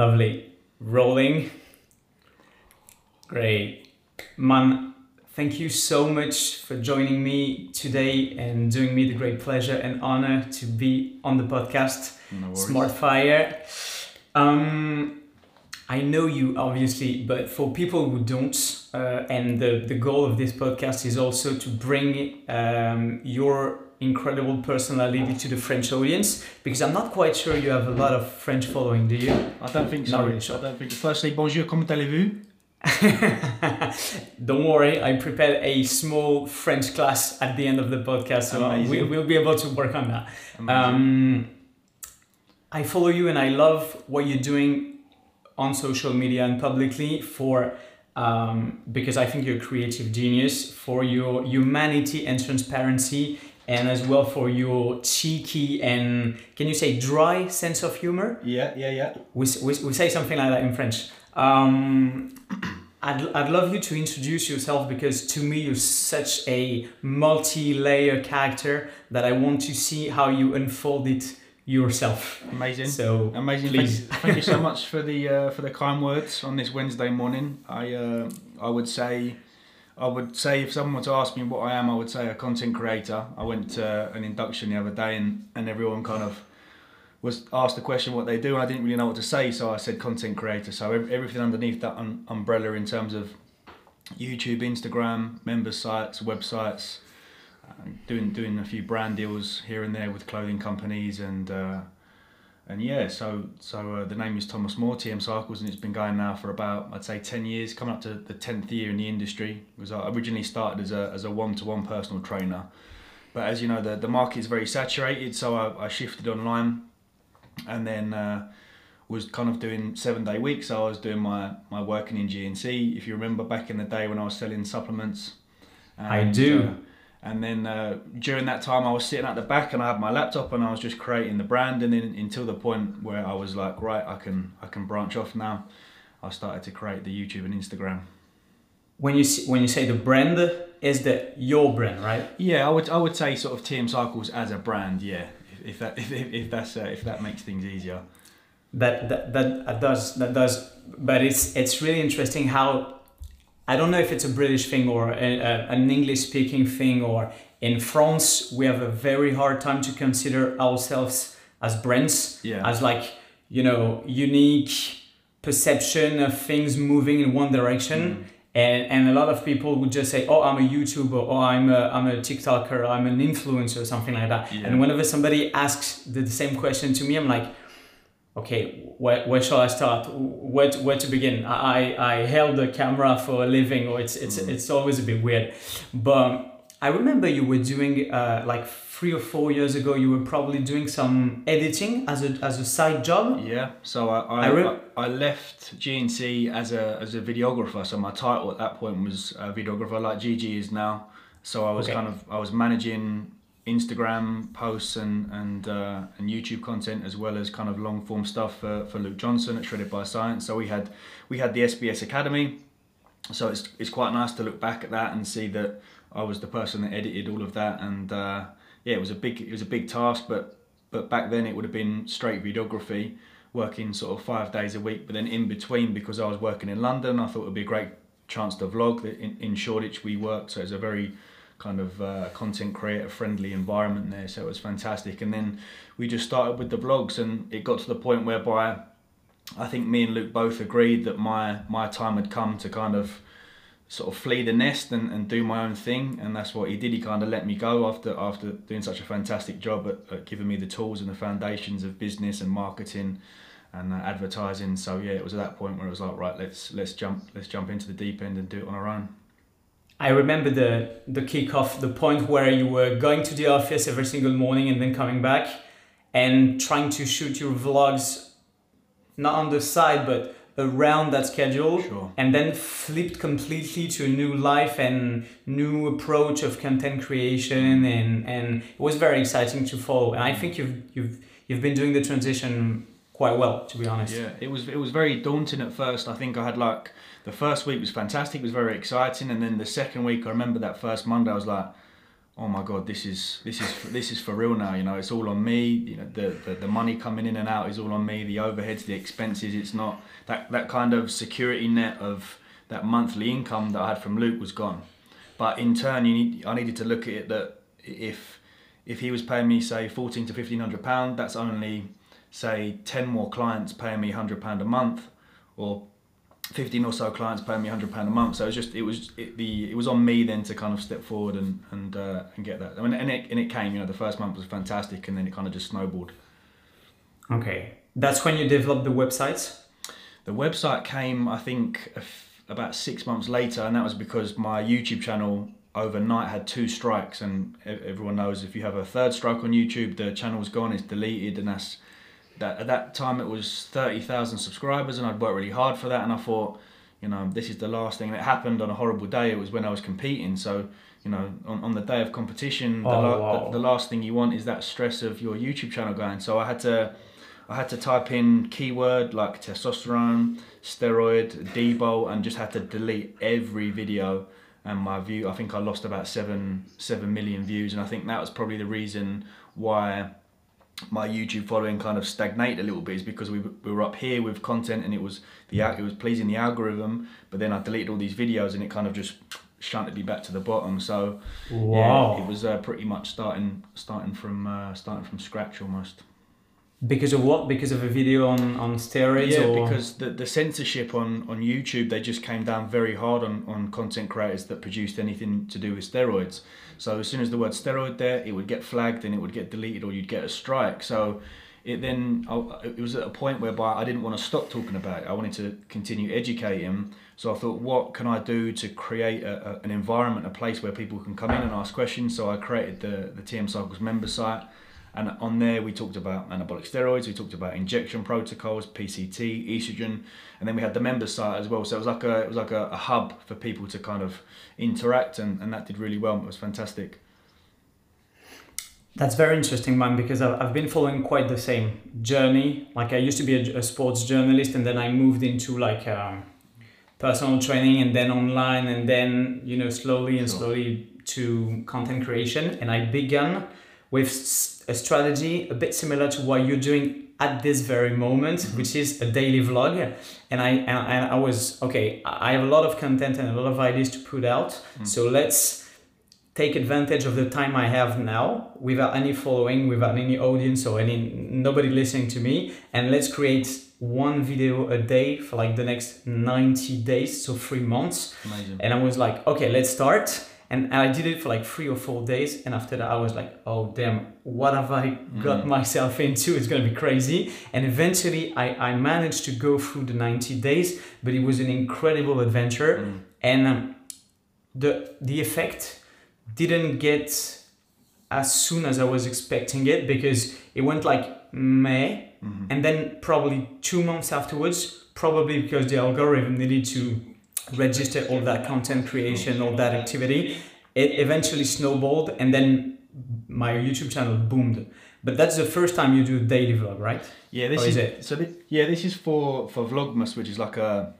Lovely. Rolling. Great. Man, thank you so much for joining me today and doing me the great pleasure and honor to be on the podcast No worries. Smart Fire. Um, I know you obviously, but for people who don't, uh, and the, the goal of this podcast is also to bring um, your incredible personality to the French audience because I'm not quite sure you have a lot of French following, do you? I don't think so. Not really sure. I don't think. Firstly, bonjour, comment allez-vous? Don't worry, I prepared a small French class at the end of the podcast, so we, we'll be able to work on that. Um, I follow you and I love what you're doing on social media and publicly for um, because I think you're a creative genius for your humanity and transparency and as well for your cheeky and can you say dry sense of humor? yeah, yeah, yeah. we, we, we say something like that in French. Um, I'd, I'd love you to introduce yourself because to me you're such a multi-layer character that I want to see how you unfold it yourself. Amazing. So Amazing. please. Thank, thank you so much for the uh, for the kind words on this Wednesday morning. I uh, I would say I would say if someone were to ask me what I am, I would say a content creator. I went to an induction the other day and, and everyone kind of was asked the question what they do and I didn't really know what to say so I said content creator so everything underneath that un- umbrella in terms of YouTube Instagram member sites websites uh, doing doing a few brand deals here and there with clothing companies and uh, and yeah so so uh, the name is Thomas Moore TM Cycles and it's been going now for about I'd say 10 years coming up to the 10th year in the industry. Because I originally started as a as a one-to-one personal trainer. But as you know the, the market is very saturated so I, I shifted online and then uh, was kind of doing seven day weeks. So I was doing my my working in GNC if you remember back in the day when I was selling supplements I do. uh, and then uh, during that time, I was sitting at the back and I had my laptop and I was just creating the brand. And then until the point where I was like, right, I can I can branch off now. I started to create the YouTube and Instagram. when you see, when you say the brand is the your brand, right? Yeah, I would I would say sort of TM Cycles as a brand. Yeah, if, if that if, if, if that's uh, if that makes things easier. that that that that does that does but it's it's really interesting how I don't know if it's a British thing or a, a, an English speaking thing or in France we have a very hard time to consider ourselves as brands Yeah. as like you know unique perception of things moving in one direction mm. and, and a lot of people would just say oh i'm a youtuber or oh, i'm a, I'm a tiktoker i'm an influencer or something like that Yeah. and whenever somebody asks the, the same question to me i'm like okay where, where shall i start where to, where to begin i i held the camera for a living or it's it's it's always a bit weird but i remember you were doing uh, like three or four years ago you were probably doing some editing as a as a side job Yeah, so I I, I re- I left GNC as a as a videographer. So my title at that point was videographer, like GG is now. So I was Okay. kind of I was managing Instagram posts and and uh, and YouTube content as well as kind of long form stuff for, for Luke Johnson at Shredded by Science. So we had we had the SBS Academy. So it's it's quite nice to look back at that and see that I was the person that edited all of that and. Uh, yeah, it was a big it was a big task, but but back then it would have been straight videography, working sort of five days a week. But then in between, because I was working in London, I thought it would be a great chance to vlog. In, in Shoreditch we worked, so it's a very kind of uh, content creator friendly environment there. So it was fantastic. And then we just started with the vlogs, and it got to the point whereby I think me and Luke both agreed that my my time had come to kind of sort of flee the nest and, and do my own thing and that's what he did he kind of let me go after after doing such a fantastic job at, at giving me the tools and the foundations of business and marketing and uh, advertising so yeah it was at that point where it was like right let's let's jump let's jump into the deep end and do it on our own I remember the the kickoff, the point where you were going to the office every single morning and then coming back and trying to shoot your vlogs not on the side but around that schedule Sure. and then flipped completely to a new life and new approach of content creation and and it was very exciting to follow and I think you've you've you've been doing the transition quite well to be honest Yeah, it was it was very daunting at first. I think I had like the first week was fantastic, it was very exciting, and then the second week I remember that first Monday I was like, oh my god, this is this is this is for real now. You know, it's all on me. You know, the, the the money coming in and out is all on me. The overheads, the expenses. It's not that that kind of security net of that monthly income that I had from Luke was gone. But in turn, you need I needed to look at it that if if he was paying me say fourteen to fifteen hundred pound, that's only say ten more clients paying me hundred pound a month, or 15 or so clients paying me 100 pound a month. So it was just it was it, the it was on me then to kind of step forward and and uh, and get that. I mean, and it and it came you know the first month was fantastic and then it kind of just snowballed. Okay. That's when you developed the websites the website came I think about 6 months later and that was because my YouTube channel overnight had two strikes and everyone knows if you have a third strike on YouTube the channel's gone it's deleted and that's that at that time it was 30,000 subscribers and I'd worked really hard for that and I thought you know this is the last thing. That happened on a horrible day. It was when I was competing. So you know on, on the day of competition oh, the, la- wow. the, the, last thing you want is that stress of your YouTube channel going. So I had to I had to type in keyword like testosterone steroid debo and just had to delete every video and my view. I think I lost about seven seven million views. And I think that was probably the reason why my YouTube following kind of stagnate a little bit is because we, we were up here with content and it was the it was pleasing the algorithm, but then I deleted all these videos and it kind of just shunted me back to the bottom. So wow. yeah, it was uh, pretty much starting starting from uh, starting from scratch almost. Because of what? Because of a video on, on steroids? Yeah, or? because the, the censorship on, on YouTube, they just came down very hard on, on content creators that produced anything to do with steroids. So as soon as the word steroid there, it would get flagged and it would get deleted or you'd get a strike. So it then, it was at a point whereby I didn't want to stop talking about it. I wanted to continue educating. So I thought, what can I do to create a, a, an environment, a place where people can come in and ask questions? So I created the, the TM Cycles member site and on there, we talked about anabolic steroids, we talked about injection protocols, PCT, estrogen, and then we had the members site as well. So it was like a it was like a, a hub for people to kind of interact, and, and that did really well. It was fantastic. That's very interesting, man, because I've been following quite the same journey. Like I used to be a, a sports journalist, and then I moved into like um, personal training, and then online, and then you know slowly and slowly to content creation. And I began with a strategy a bit similar to what you're doing at this very moment, mm-hmm. which is a daily vlog. And I and I was okay. I have a lot of content and a lot of ideas to put out. Mm-hmm. So let's take advantage of the time I have now without any following, without any audience or any nobody listening to me, and let's create one video a day for like the next 90 days, so three months. Amazing. And I was like, okay, let's start and I did it for like three or four days, and after that I was like, oh damn, what have I got mm. myself into? It's gonna be crazy. And eventually I, I managed to go through the 90 days, but it was an incredible adventure, mm. and um, the the effect didn't get as soon as I was expecting it because it went like May, mm-hmm. and then probably two months afterwards, probably because the algorithm needed to register all that content creation, all that activity. It eventually snowballed, and then my YouTube channel boomed. But that's the first time you do a daily vlog, right? Yeah, this is, is it. So this, yeah, this is for for Vlogmas, which is like a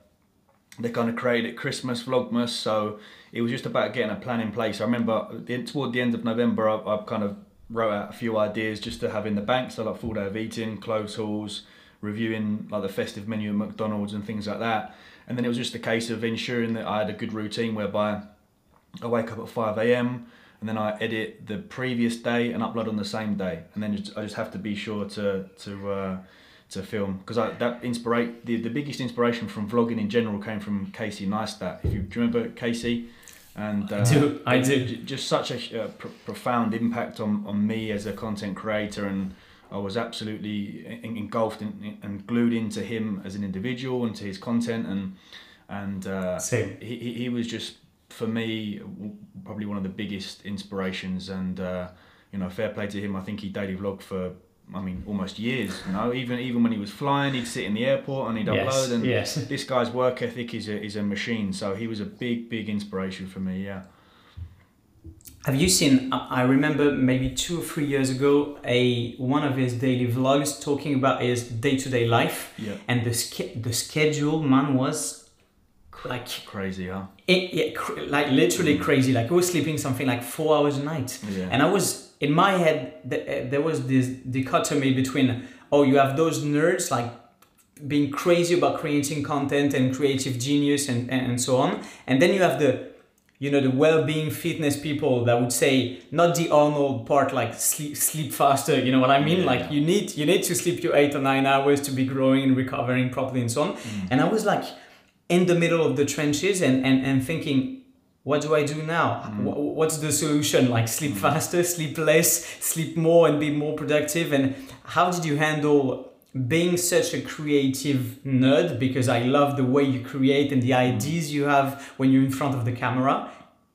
they kind of created Christmas Vlogmas. So it was just about getting a plan in place. I remember toward the end of November, I, I kind of wrote out a few ideas just to have in the bank. So like full day of eating, clothes hauls, reviewing like the festive menu at McDonald's and things like that. And then it was just a case of ensuring that I had a good routine whereby I wake up at 5 a.m. and then I edit the previous day and upload on the same day. And then I just have to be sure to to uh, to film because that inspirate the, the biggest inspiration from vlogging in general came from Casey Neistat. If you, do you remember Casey? And uh, I do. I do. Just such a uh, pr- profound impact on, on me as a content creator and I was absolutely engulfed in, and glued into him as an individual and to his content and and uh, Same. He, he was just for me probably one of the biggest inspirations and uh, you know fair play to him I think he daily vlogged for I mean almost years you know even even when he was flying he'd sit in the airport and he'd yes, upload and yes. this guy's work ethic is a, is a machine so he was a big big inspiration for me yeah have you seen? I remember maybe two or three years ago, a one of his daily vlogs talking about his day to day life, yeah. and the the schedule man was like Crazy, huh? it, it cr- like literally crazy. Like I was sleeping something like four hours a night, Yeah. and I was in my head. th- uh, There was this dichotomy between oh, you have those nerds like being crazy about creating content and creative genius and, and, and so on, and then you have the you know the well-being fitness people that would say not the Arnold part like sleep sleep faster. You know what I mean? Yeah. Like you need you need to sleep your eight or nine hours to be growing and recovering properly and so on. Mm. And I was like in the middle of the trenches and, and, and thinking, what do I do now? Mm. Wh- What's the solution? Like sleep mm. faster, sleep less, sleep more, and be more productive. And how did you handle being such a creative nerd? Because I love the way you create and the ideas you have when you're in front of the camera.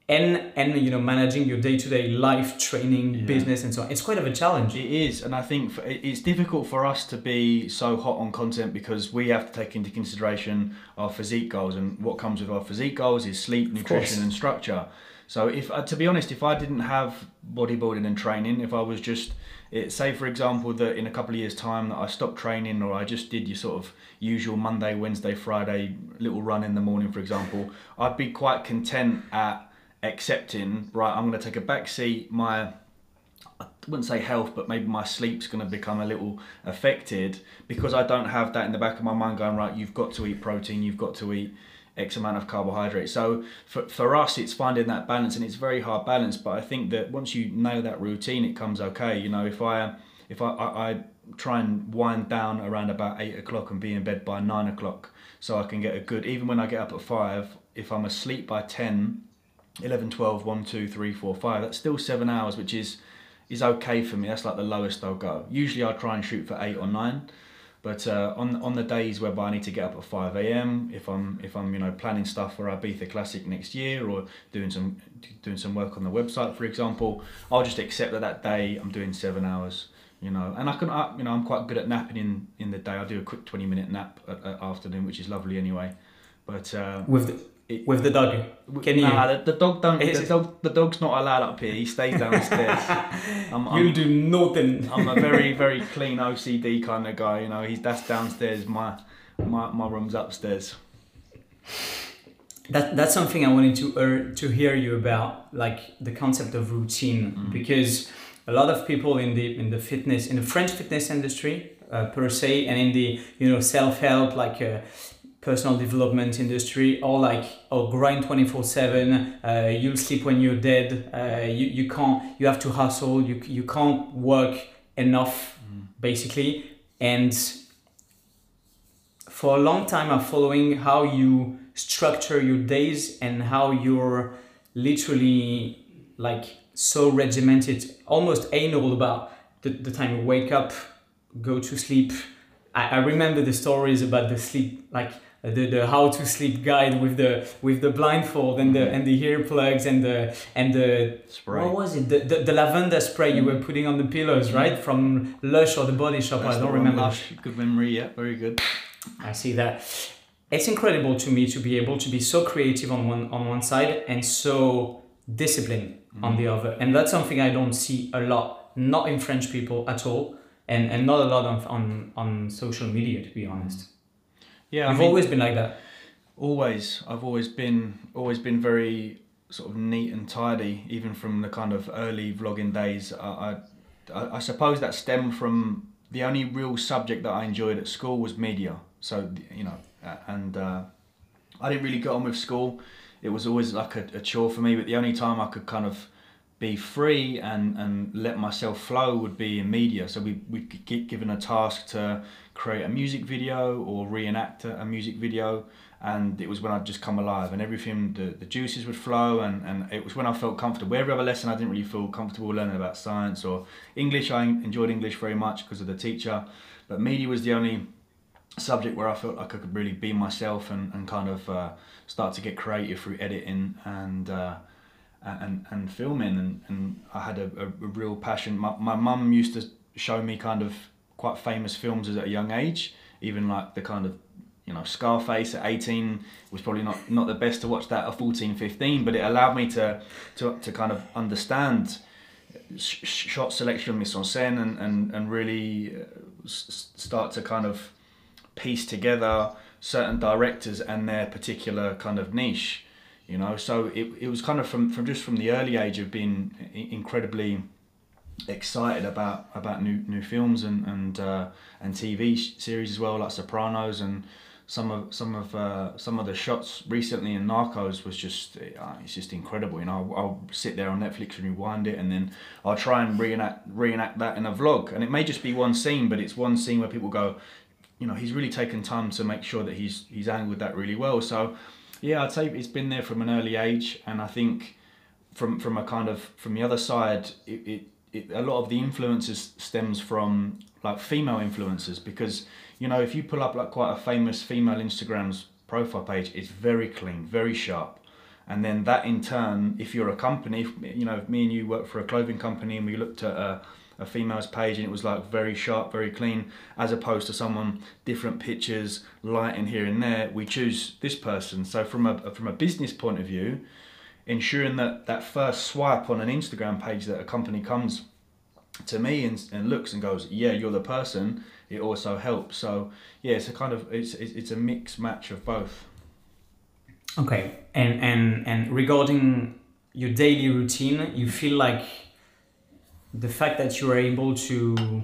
And, and you know managing your day-to-day life training Yeah. business and so on it's quite of a challenge It is, and I think for, it's difficult for us to be so hot on content because we have to take into consideration our physique goals, and what comes with our physique goals is sleep, nutrition, and structure. So, if uh, to be honest, if I didn't have bodybuilding and training, if I was just it, say for example that in a couple of years time that I stopped training or I just did your sort of usual Monday, Wednesday, Friday little run in the morning, for example, I'd be quite content at accepting right. I'm going to take a back seat. My I wouldn't say health, but maybe my sleep's going to become a little affected because I don't have that in the back of my mind going, right, you've got to eat protein, you've got to eat X amount of carbohydrates. So for, for us, it's finding that balance and it's very hard balance. But I think that once you nail that routine, it comes okay. You know, if I, if I, I, I try and wind down around about eight o'clock and be in bed by nine o'clock so I can get a good, even when I get up at five, if I'm asleep by 10, 11, 12, 1, 2, 3, 4, 5, that's still seven hours, which is is okay for me. That's like the lowest I'll go. Usually I try and shoot for eight or nine, but uh, on on the days whereby I need to get up at five a.m. if I'm if I'm you know planning stuff for Ibiza Classic next year or doing some doing some work on the website, for example, I'll just accept that that day I'm doing seven hours. You know, and I can, I, you know, I'm quite good at napping in, in the day. I do a quick 20 minute nap at, at afternoon, which is lovely anyway. But uh, with the, it, with the dog Can you- Nah, the, the dog don't. The dog, the dog's not allowed up here. He stays downstairs. I'm, you'll I'm, do nothing I'm a very, very clean OCD kind of guy. You know, he's that's downstairs. My, my, my room's upstairs. that that's something I wanted to uh, to hear you about, like the concept of routine, Mm. because a lot of people in the in the fitness in the French fitness industry uh, per se, and in the you know self help like. Uh, personal development industry or like oh grind 24 7 uh, you'll sleep when you're dead uh, you, you can't you have to hustle you, you can't work enough basically. And for a long time i'm following how you structure your days and how you're literally like so regimented almost anal about the, the time you wake up go to sleep. I, I remember the stories about the sleep like Uh, the, the how to sleep guide with the with the blindfold and the mm-hmm. and the earplugs and the and the Spray. what was it the, the, the lavender spray you were mm. putting on the pillows mm-hmm. right from Lush or the Body Shop That's I don't remember Lush. Good memory. Yeah, very good. I see that. It's incredible to me to be able to be so creative on one on one side and so disciplined on the mm-hmm. other, and that's something I don't see a lot, not in French people at all, and, and not a lot on, on on social media to be honest. Yeah, I You've mean, always been like that. always. I've always been always been very sort of neat and tidy, even from the kind of early vlogging days. I, I, I suppose that stemmed from the only real subject that I enjoyed at school was media. So you know, and uh, I didn't really get on with school. It was always like a, a chore for me. But the only time I could kind of be free and, and let myself flow would be in media. So we we get given a task to create a music video or reenact a, a music video, and it was when I'd just come alive and everything the, the juices would flow and, and it was when I felt comfortable. Every other lesson I didn't really feel comfortable learning about science or English. I enjoyed English very much because of the teacher, but media was the only subject where I felt like I could really be myself and, and kind of uh, start to get creative through editing and uh, and, and filming and, and I had a, a, a real passion. My, my mum used to show me kind of quite famous films at a young age, even like the kind of you know Scarface at 18 was probably not, not the best to watch that at 14, 15, but it allowed me to, to, to kind of understand sh- sh- shot selection, mise en scène, and, and, and really uh, start to kind of piece together certain directors and their particular kind of niche. You know, so it, it was kind of from, from just from the early age of being incredibly excited about about new new films and and uh, and TV series as well, like Sopranos and some of some of uh, some of the shots recently in Narcos was just uh, it's just incredible. You know, I'll, I'll, sit there on Netflix and rewind it, and then I'll try and reenact reenact that in a vlog. And it may just be one scene, but it's one scene where people go, you know, he's really taken time to make sure that he's he's angled that really well. So, yeah, I'd say it's been there from an early age, and I think from from a kind of from the other side, it, it, it a lot of the influences stems from like female influencers because you know, if you pull up like quite a famous female Instagram's profile page, it's very clean, very sharp. And then that in turn, if you're a company, you know, me and you work for a clothing company and we looked at a, a female's page and it was like very sharp, very clean, as opposed to someone different pictures, lighting here and there, we choose this person. So from a from a business point of view, ensuring that that first swipe on an Instagram page that a company comes to me and, and looks and goes, yeah, you're the person it also helps. So yeah, it's a kind of it's it's a mixed match of both. Okay, and and and regarding your daily routine, you feel like the fact that you are able to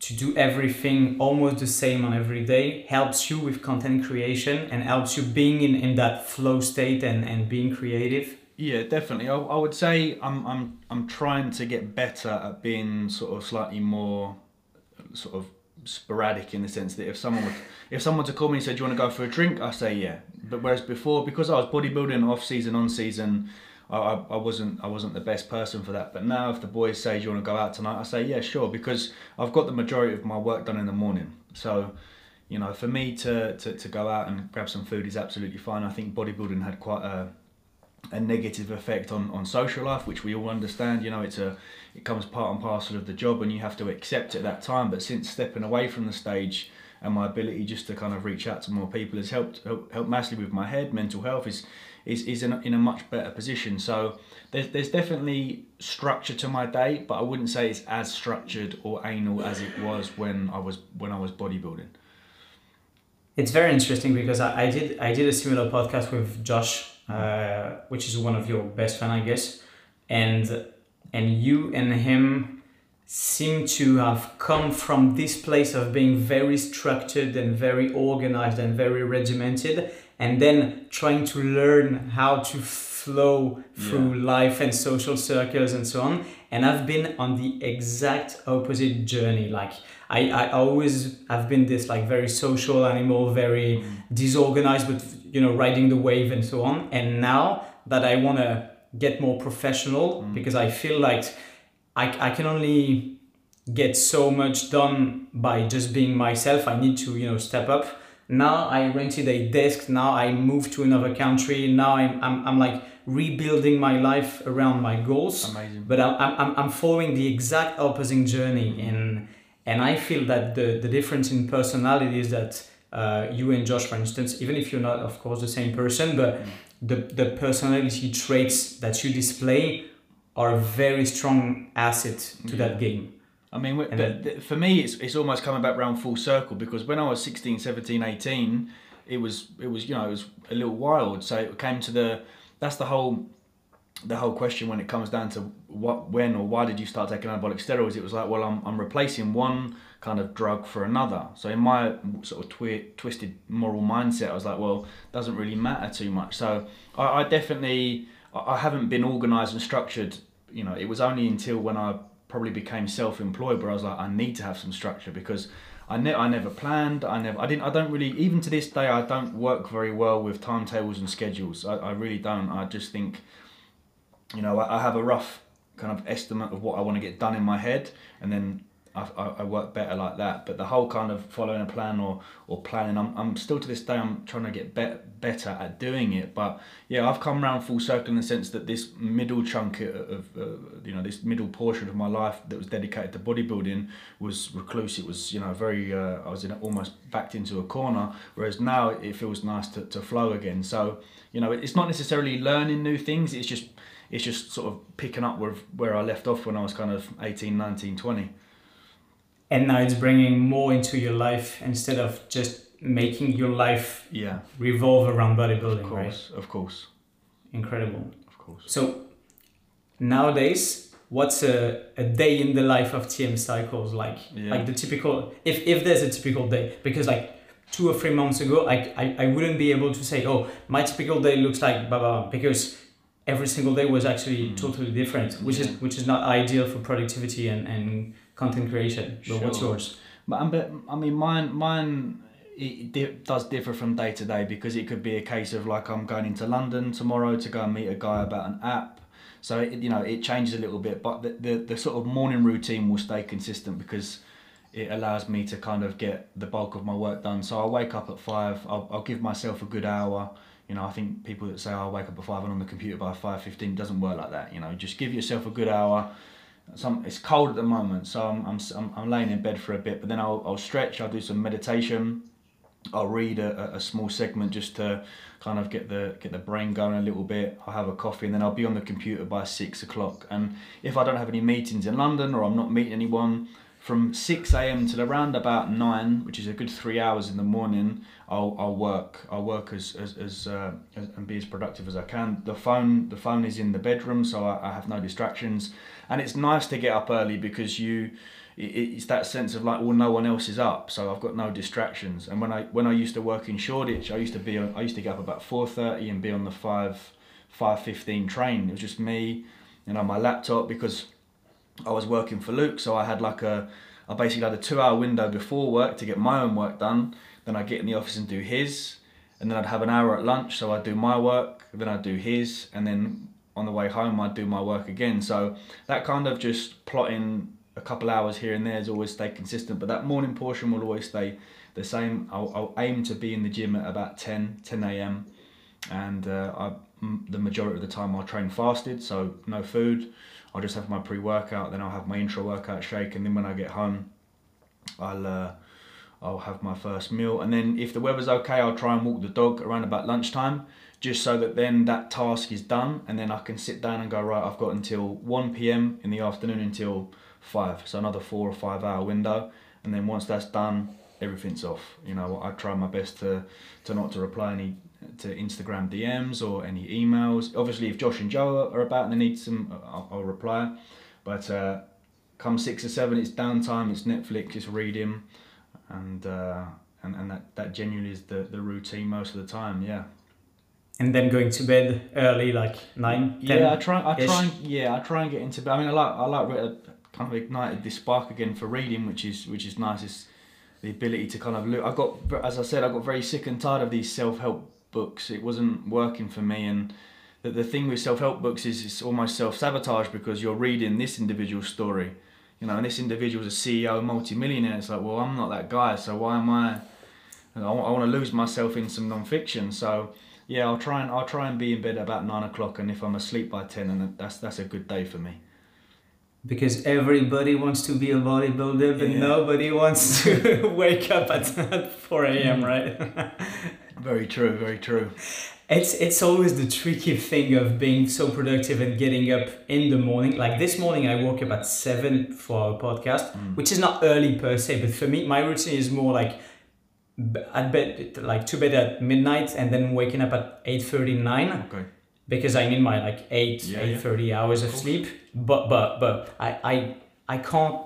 to do everything almost the same on every day helps you with content creation and helps you being in, in that flow state and, and being creative yeah definitely I, I would say I'm, I'm i'm trying to get better at being sort of slightly more sort of sporadic in the sense that if someone would, if someone to call me and said, "Do you want to go for a drink?" I say yeah. But whereas before, because I was bodybuilding off season, on season, I, I, wasn't I wasn't the best person for that. But now, if the boys say, "Do you want to go out tonight?" I say yeah, sure, because I've got the majority of my work done in the morning. So, you know, for me to to, to go out and grab some food is absolutely fine. I think bodybuilding had quite a a negative effect on, on social life, which we all understand. You know, it's a it comes part and parcel of the job, and you have to accept it at that time. But since stepping away from the stage and my ability just to kind of reach out to more people has helped helped, helped massively with my head. Mental health is is, is in, a, in a much better position. So there's there's definitely structure to my day, but I wouldn't say it's as structured or anal as it was when I was when I was bodybuilding. It's very interesting because I, I did I did a similar podcast with Josh uh, which is one of your best friend, I guess, and and you and him seem to have come from this place of being very structured and very organized and very regimented and then trying to learn how to flow through yeah. life and social circles and so on and i've been on the exact opposite journey like i, I always have been this like very social animal very mm. disorganized but you know riding the wave and so on and now that i want to get more professional mm. because i feel like I, I can only get so much done by just being myself i need to you know step up now i rented a desk now i moved to another country now i'm, I'm, I'm like rebuilding my life around my goals Amazing. but I'm, I'm, I'm following the exact opposite journey and and i feel that the, the difference in personality is that uh, you and Josh, for instance, even if you're not, of course, the same person, but mm. the, the personality traits that you display are a very strong asset to yeah. that game. I mean, but then, for me, it's, it's almost coming back round full circle because when I was 16, 17, 18, it was, it was, you know, it was a little wild. So it came to the, that's the whole the whole question when it comes down to what, when, or why did you start taking anabolic steroids? It was like, well, I'm, I'm replacing one kind of drug for another. So in my sort of twi- twisted moral mindset, I was like, well, doesn't really matter too much. So I, I definitely, I haven't been organised and structured. You know, it was only until when I probably became self-employed where I was like, I need to have some structure because I, ne- I never planned. I never. I didn't. I don't really. Even to this day, I don't work very well with timetables and schedules. I, I really don't. I just think you know, I, I have a rough kind of estimate of what I want to get done in my head, and then I, I, work better like that. But the whole kind of following a plan or, or planning, I'm, I'm still to this day, I'm trying to get be- better at doing it. But yeah, I've come around full circle in the sense that this middle chunk of, uh, you know, this middle portion of my life that was dedicated to bodybuilding was recluse. It was, you know, very, uh, I was in almost backed into a corner. Whereas now it feels nice to, to flow again. So, you know, it's not necessarily learning new things. It's just it's just sort of picking up where, where I left off when I was kind of 18, 19, 20. And now it's bringing more into your life instead of just making your life Yeah, revolve around bodybuilding, of right? course, of course, Incredible. of course. So nowadays, what's a, a day in the life of TM Cycles like? Yeah. Like the typical, if, if there's a typical day, because like two or three months ago, I, I, I wouldn't be able to say, oh, my typical day looks like blah, blah, blah, because every single day was actually Mm. totally different, which is which is not ideal for productivity and, and content creation. But what's Sure. yours? But, um, but I mean, mine, mine it di- does differ from day to day because it could be a case of like I'm going into London tomorrow to go and meet a guy about an app. So it, you know it changes a little bit, but the, the the sort of morning routine will stay consistent because it allows me to kind of get the bulk of my work done. So I'll wake up at five. I'll, I'll give myself a good hour. You know, I think people that say I'll wake up at five and on the computer by five fifteen doesn't work like that. You know, just give yourself a good hour some it's cold at the moment so I'm, I'm, I'm, laying in bed for a bit but then I'll, I'll stretch I'll do some meditation. I'll read a, a small segment just to kind of get the get the brain going a little bit. I'll have a coffee and then I'll be on the computer by six o'clock. And if I don't have any meetings in London or I'm not meeting anyone from 6 a.m. till around about 9 which is a good three hours in the morning I'll, I'll work. I'll work as as, as, uh, as and be as productive as I can. The phone the phone is in the bedroom so I, I have no distractions and it's nice to get up early because you it's that sense of like well no one else is up so I've got no distractions. And when I when I used to work in Shoreditch I used to be on, I used to get up about 4:30 and be on the 5 5:15 train. It was just me you know my laptop because I was working for Luke so I had like a I basically had a 2 hour window before work to get my own work done. Then I'd get in the office and do his and then I'd have an hour at lunch so I'd do my work then I'd do his and then on the way home I'd do my work again. So that kind of just plotting a couple hours here and there has always stayed consistent but that morning portion will always stay the same. I'll, I'll aim to be in the gym at about 10 10 a.m and uh, the majority of the time I'll train fasted so no food. I'll just have my pre-workout then I'll have my intra workout shake and then when I get home I'll uh, I'll have my first meal. And then if the weather's okay I'll try and walk the dog around about lunchtime just so that then that task is done and then I can sit down and go right I've got until 1 p.m. in the afternoon until 5 so another 4 or 5 hour window and then once that's done everything's off you know I try my best to to not to reply any to Instagram DMs or any emails obviously if Josh and Joe are about and they need some I'll, I'll reply but uh, come 6 or 7 it's downtime it's Netflix it's reading and uh, and, and that, that genuinely is the, the routine most of the time yeah And then going to bed early, like 9, 10? yeah I try I try and, yeah I try and get into bed. I mean I like I like re- uh, kind of ignited this spark again for reading which is which is nice. It's the ability to kind of look I got as I said I got very sick and tired of these self-help books. It wasn't working for me. And the, the thing with self-help books is it's almost self-sabotage because you're reading this individual story. You know and this individual's a CEO multi-millionaire. It's like well I'm not that guy. So why am I I, want to lose myself in some non-fiction. So yeah I'll try and I'll try and be in bed about nine o'clock and if I'm asleep by 10 and that's that's a good day for me Because everybody wants to be a bodybuilder, but Yeah. nobody wants to wake up at 4 a.m., Mm. right? very true very true It's it's always the tricky thing of being so productive and getting up in the morning. Like this morning, I woke up at seven for our podcast, Mm. which is not early per se, but for me, my routine is more like at bed, like to bed at midnight, and then waking up at eight thirty nine okay because I need my like eight Yeah, eight yeah. thirty hours of course. sleep. But but but I I I can't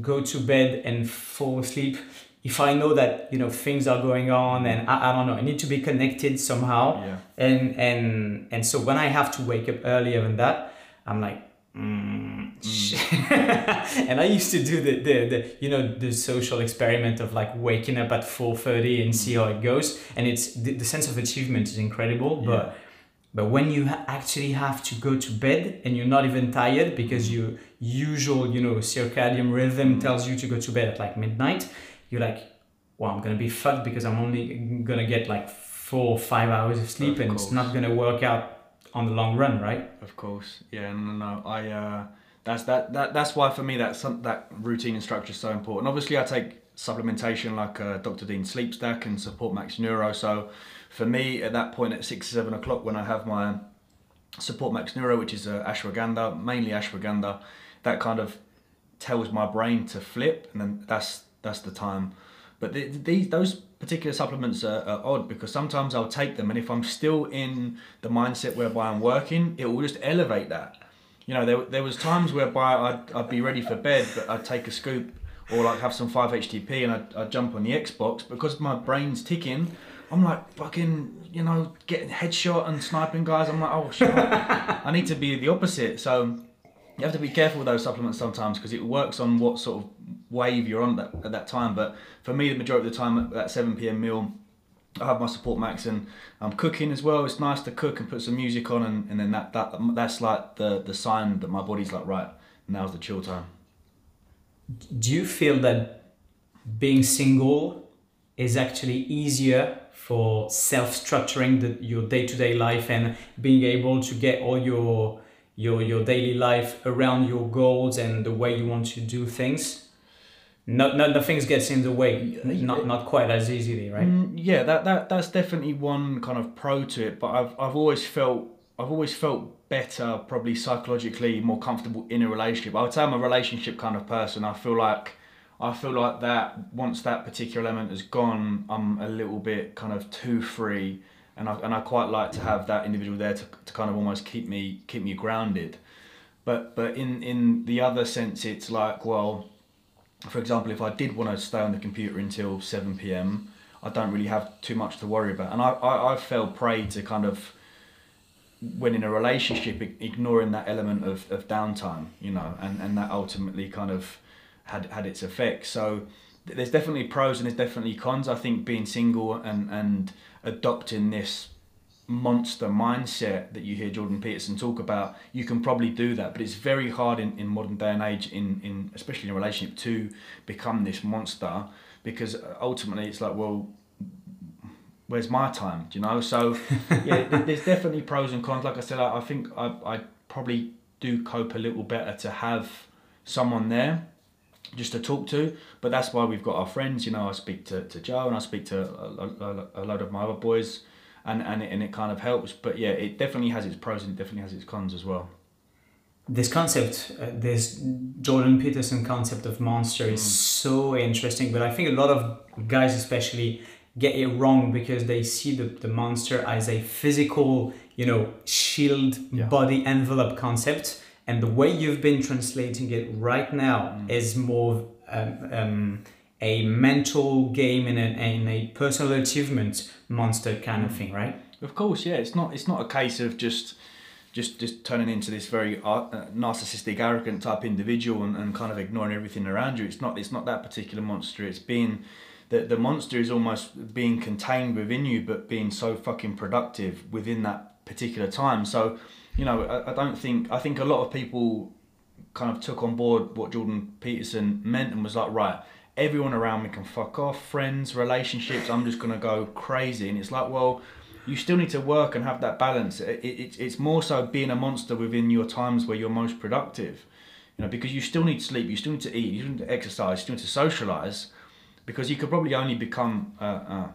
go to bed and fall asleep if I know that you know things are going on and I, I don't know I need to be connected somehow yeah and and and so when I have to wake up earlier than that, I'm like. Mm, Mm. shit. and I used to do the, the, the you know the social experiment of like waking up at four thirty and see how it goes, and it's the, the sense of achievement is incredible. But but when you ha- actually have to go to bed and you're not even tired because mm. your usual you know circadian rhythm mm. tells you to go to bed at like midnight, you're like, well, I'm gonna be fucked because I'm only gonna get like four or five hours of sleep Of and it's not gonna work out on the long run, right? Of course, yeah, no, no, no. I uh, that's that, that that's why for me that some, that routine and structure is so important. Obviously, I take supplementation like uh, Dr. Dean Sleep Stack and Support Max Neuro. So for me, at that point at six seven o'clock, when I have my Support Max Neuro, which is uh, ashwagandha, mainly ashwagandha, that kind of tells my brain to flip, and then that's that's the time. But the, these those particular supplements are, are odd because sometimes I'll take them, and if I'm still in the mindset whereby I'm working, it will just elevate that. You know, there, there was times whereby I'd, I'd be ready for bed, but I'd take a scoop or like have some 5-HTP and I'd, I'd jump on the Xbox because my brain's ticking. I'm like fucking, you know, getting headshot and sniping guys. I'm like, oh shit, I need to be the opposite. So you have to be careful with those supplements sometimes because it works on what sort of wave you're on at that, at that time. But for me, the majority of the time at that 7 p.m. meal, I have my support max and I'm cooking as well. It's nice to cook and put some music on, and, and then that, that that's like the the sign that my body's like right now's the chill time. Do you feel that being single is actually easier for self-structuring the, your day-to-day life and being able to get all your your your daily life around your goals and the way you want to do things? Not, not the things gets in the way, not not quite as easily, right? Mm, yeah, that, that that's definitely one kind of pro to it. But I've I've always felt I've always felt better, probably psychologically more comfortable in a relationship. I would say I'm a relationship kind of person. I feel like I feel like that once that particular element is gone, I'm a little bit kind of too free, and I and I quite like to have that individual there to, to kind of almost keep me keep me grounded. But but in in the other sense, it's like well for example, if I did want to stay on the computer until 7 p.m., I don't really have too much to worry about. And I, I, I fell prey to kind of, when in a relationship, ignoring that element of, of downtime, you know, and, and that ultimately kind of had, had its effect. So there's definitely pros and there's definitely cons. I think being single and, and adopting this monster mindset that you hear Jordan Peterson talk about, you can probably do that. But it's very hard in, in modern day and age, in, in especially in a relationship, to become this monster because ultimately it's like, well, where's my time? Do you know? So yeah, there's definitely pros and cons. Like I said, I, I think I, I probably do cope a little better to have someone there just to talk to. But that's why we've got our friends. You know, I speak to, to Joe and I speak to a, a, a load of my other boys and and it, and it kind of helps. But yeah, it definitely has its pros and it definitely has its cons as well. This concept, uh, this Jordan Peterson concept of monster is mm. so interesting, but I think a lot of guys, especially, get it wrong because they see the, the monster as a physical, you know, shield yeah. body envelope concept. And the way you've been translating it right now mm. is more um, um, a mental game and a, and a personal achievement monster kind of mm. thing, right? Of course, yeah. It's not. It's not a case of just, just, just turning into this very uh, narcissistic, arrogant type individual and, and kind of ignoring everything around you. It's not. It's not that particular monster. It's being, the the monster is almost being contained within you, but being so fucking productive within that particular time. So, you know, I, I don't think. I think a lot of people kind of took on board what Jordan Peterson meant and was like, right everyone around me can fuck off, friends, relationships, I'm just gonna go crazy. And it's like, well, you still need to work and have that balance. It, it, it's more so being a monster within your times where you're most productive. You know, because you still need sleep, you still need to eat, you still need to exercise, you still need to socialize, because you could probably only become, uh, uh,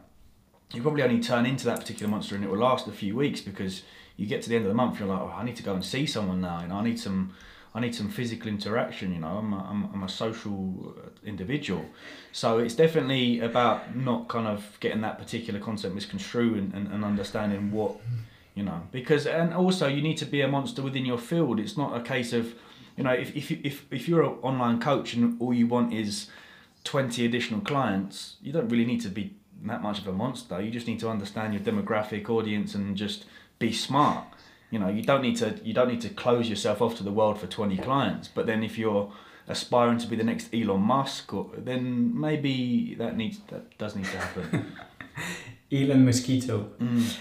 you probably only turn into that particular monster and it will last a few weeks because you get to the end of the month, you're like, oh, I need to go and see someone now, you know, I need some I need some physical interaction. You know, I'm a, I'm, I'm a social individual, so it's definitely about not kind of getting that particular concept misconstrued and, and, and understanding what you know because and also you need to be a monster within your field. It's not a case of you know if if if if you're an online coach and all you want is 20 additional clients, you don't really need to be that much of a monster. You just need to understand your demographic audience and just be smart you know you don't need to you don't need to close yourself off to the world for 20 clients but then if you're aspiring to be the next Elon Musk or, then maybe that needs that does need to happen Elon Mosquito mm.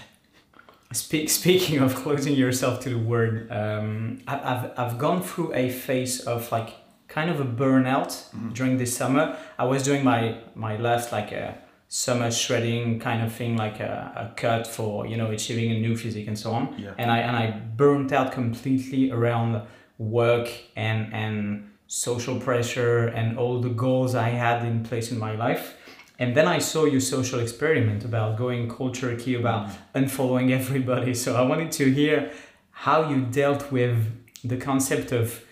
Speak, speaking of closing yourself to the word um, I, I've, I've gone through a phase of like kind of a burnout mm. during this summer I was doing my my last like a uh, summer shredding kind of thing, like a, a cut for you know achieving a new physique and so on. Yeah. And I and I burnt out completely around work and and social pressure and all the goals I had in place in my life. And then I saw your social experiment about going cold turkey, about unfollowing everybody. So I wanted to hear how you dealt with the concept of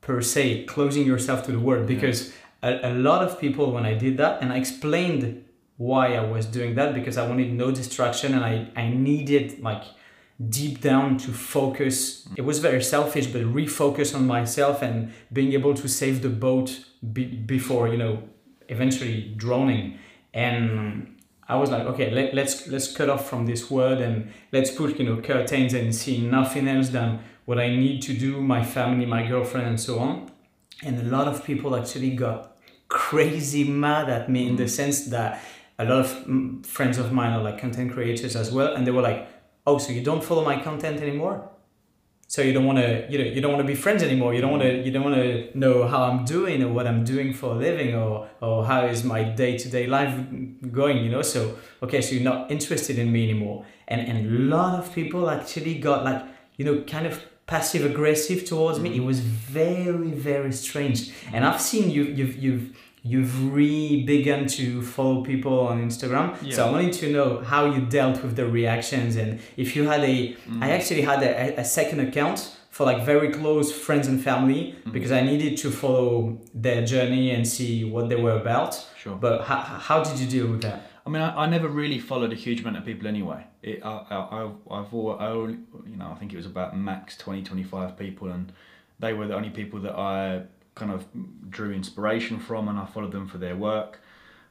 per se closing yourself to the world because a, a lot of people when I did that, and I explained why I was doing that because I wanted no distraction and I, I needed like deep down to focus. It was very selfish, but refocus on myself and being able to save the boat be, before, you know, eventually drowning. And I was like, okay, let, let's let's cut off from this world and let's put, you know, curtains and see nothing else than what I need to do, my family, my girlfriend, and so on. And a lot of people actually got crazy mad at me in the sense that a lot of mm, friends of mine are like content creators as well, and they were like, "Oh, so you don't follow my content anymore? So you don't want to, you know, you don't want to be friends anymore. You don't want to, you don't want to know how I'm doing or what I'm doing for a living or or how is my day to day life going, you know? So okay, so you're not interested in me anymore." And and a lot of people actually got like, you know, kind of passive aggressive towards me. Mm-hmm. It was very very strange, and I've seen you you've you've you've re begun to follow people on Instagram. Yeah. So I wanted to know how you dealt with the reactions and if you had a. Mm. I actually had a, a second account for like very close friends and family Mm-hmm. because I needed to follow their journey and see what they were about. Sure. But how, how did you deal with that? I mean, I, I never really followed a huge amount of people anyway. It, I, I, I- I've all, I only, you know, I think it was about max 20, 25 people, and they were the only people that I kind of drew inspiration from, and I followed them for their work.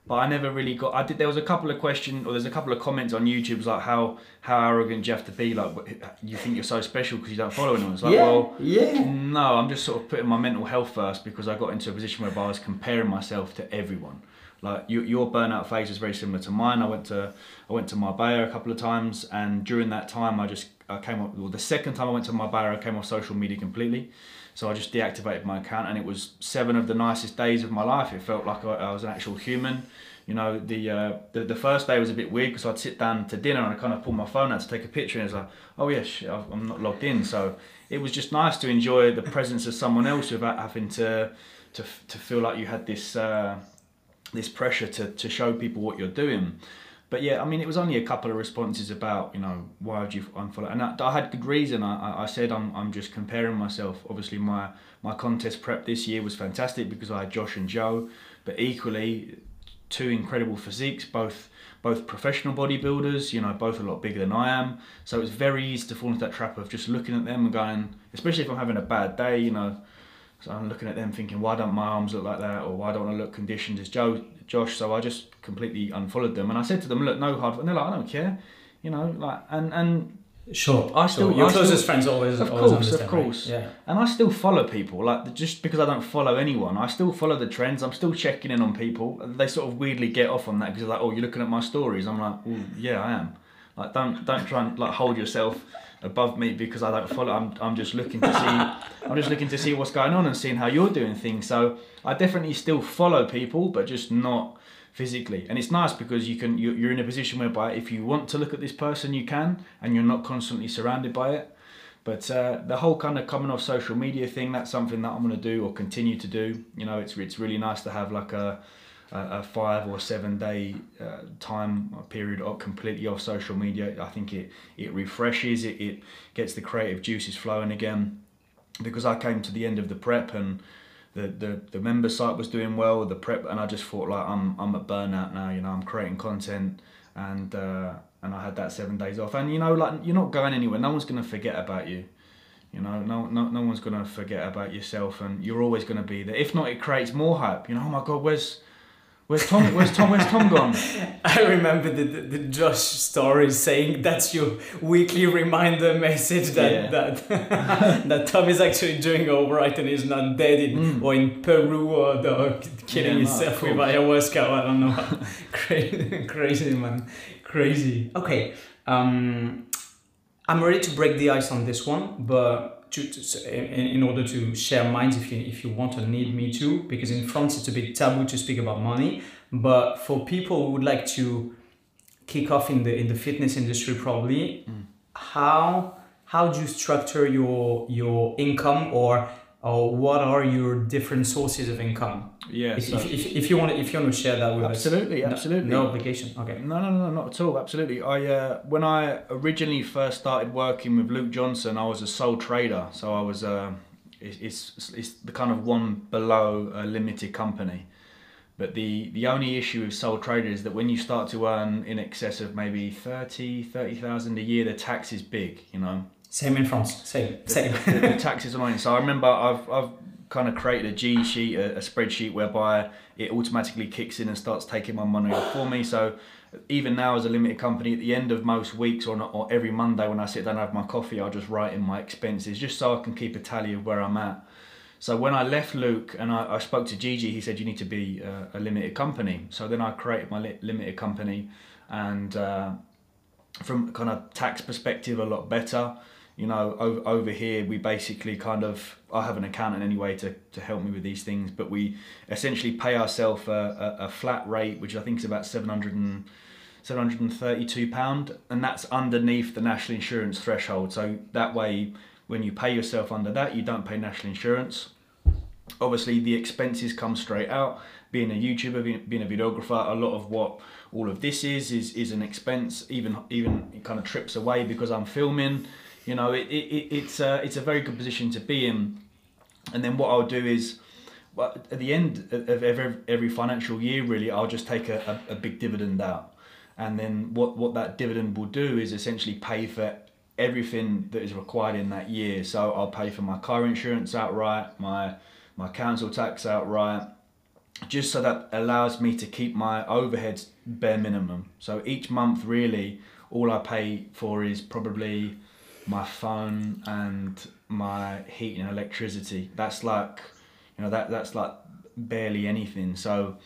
But I never really got. I did. There was a couple of questions, or there's a couple of comments on YouTube, like how how arrogant do you have to be? Like, you think you're so special because you don't follow anyone? It's like, well, yeah. no, I'm just sort of putting my mental health first because I got into a position where I was comparing myself to everyone. Like you, your burnout phase was very similar to mine. I went to I went to Marbella a couple of times, and during that time, I just I came up. Well, the second time I went to Marbella, I came off social media completely. So I just deactivated my account, and it was seven of the nicest days of my life. It felt like I, I was an actual human. You know, the, uh, the the first day was a bit weird because I'd sit down to dinner and I kind of pull my phone out to take a picture, and it's like, oh yeah, shit, I'm not logged in. So it was just nice to enjoy the presence of someone else without having to to to feel like you had this uh, this pressure to to show people what you're doing. But yeah, I mean, it was only a couple of responses about you know why would you unfollow, and I, I had good reason. I, I- said I'm, I'm just comparing myself. Obviously, my my contest prep this year was fantastic because I had Josh and Joe, but equally two incredible physiques, both both professional bodybuilders. You know, both a lot bigger than I am. So it's very easy to fall into that trap of just looking at them and going, especially if I'm having a bad day. You know, so I'm looking at them thinking, why don't my arms look like that, or why don't I look conditioned as Joe, Josh? So I just completely unfollowed them, and I said to them, look, no hard, and they're like, I don't care, you know, like, and and Sure. I still- your I still- closest friends always Of always course, of understand, right? course. Yeah. and I still follow people. Like just because I don't follow anyone, I still follow the trends. I'm still checking in on people. They sort of weirdly get off on that because they're like, oh, you're looking at my stories. I'm like, well, yeah, I am. Like don't don't try and like hold yourself above me because I don't follow. I'm I'm just looking to see. I'm just looking to see what's going on and seeing how you're doing things. So I definitely still follow people, but just not physically and it's nice because you can you- you're in a position whereby if you want to look at this person you can and you're not constantly surrounded by it but uh, the whole kind of coming off social media thing that's something that i'm going to do or continue to do you know it's it's really nice to have like a a a five or seven day uh, time period of completely off social media. I think it it refreshes it it gets the creative juices flowing again. Because i came to the end of the prep and the, the, the member site was doing well the prep and I just thought like I'm I'm at burnout now you know I'm creating content and uh, and I had that seven days off. And you know like you're not going anywhere. No one's gonna forget about you. You know no no, no one's gonna forget about yourself and you're always gonna be there. If not it creates more hype. You know oh my god where's where's Tom where's Tom where's Tom gone I remember the, the, the Josh story saying that's your weekly reminder message that Yeah. that that Tom is actually doing all right and is not dead in, Mm. or in Peru or the, killing Yeah, himself with ayahuasca. I don't know. crazy, crazy man, crazy. Okay, um, I'm ready to break the ice on this one, but to, to in, in order to share minds, if you if you want or need me to, because in France it's a bit taboo to speak about money. But for people who would like to kick off in the in the fitness industry, probably, Mm. how how do you structure your your income or or what are your different sources of income? yeah If, so- if, if, if you want to, if you want to share that with absolutely us, No- absolutely no, obligation. Okay. No, no, no, not at all. Absolutely. I uh, when I originally first started working with Luke Johnson, I was a sole trader. So I was uh, it's, it's it's the kind of one below a limited company. But the, the only issue with sole trader is that when you start to earn in excess of maybe 30, 30,000 a year, the tax is big, you know. Same in France. Same. Same. the, the tax is annoying. So I remember I've, I've kind of created a G sheet, a, a, spreadsheet whereby it automatically kicks in and starts taking my money off for me. So even now as a limited company, at the end of most weeks or, not, or every Monday when I sit down and have my coffee, I'll just write in my expenses just so I can keep a tally of where I'm at. So when I left Luke and I, I spoke to Gigi, he said you need to be a, a limited company. So then I created my li- limited company, and uh, from kind of tax perspective, a lot better. You know, over, over here we basically kind of I have an accountant anyway to, to help me with these things, but we essentially pay ourselves a, a, a flat rate, which I think is about seven hundred and. 732 pound and that's underneath the national insurance threshold so that way when you pay yourself under that, you don't pay national insurance. Obviously, the expenses come straight out. Being a YouTuber, being a videographer, a lot of what all of this is is is an expense. Even even it kind of trips away because I'm filming. You know, it, it, it's a, it's a very good position to be in. And then what I'll do is, well, at the end of every, every financial year, really, I'll just take a, a, a big dividend out. And then what, what that dividend will do is essentially pay for everything that is required in that year. So I'll pay for my car insurance outright, my my council tax outright, just so that allows me to keep my overheads bare minimum. So each month, really, all I pay for is probably my phone and my heat and electricity. That's like, you know, that that's like barely anything. So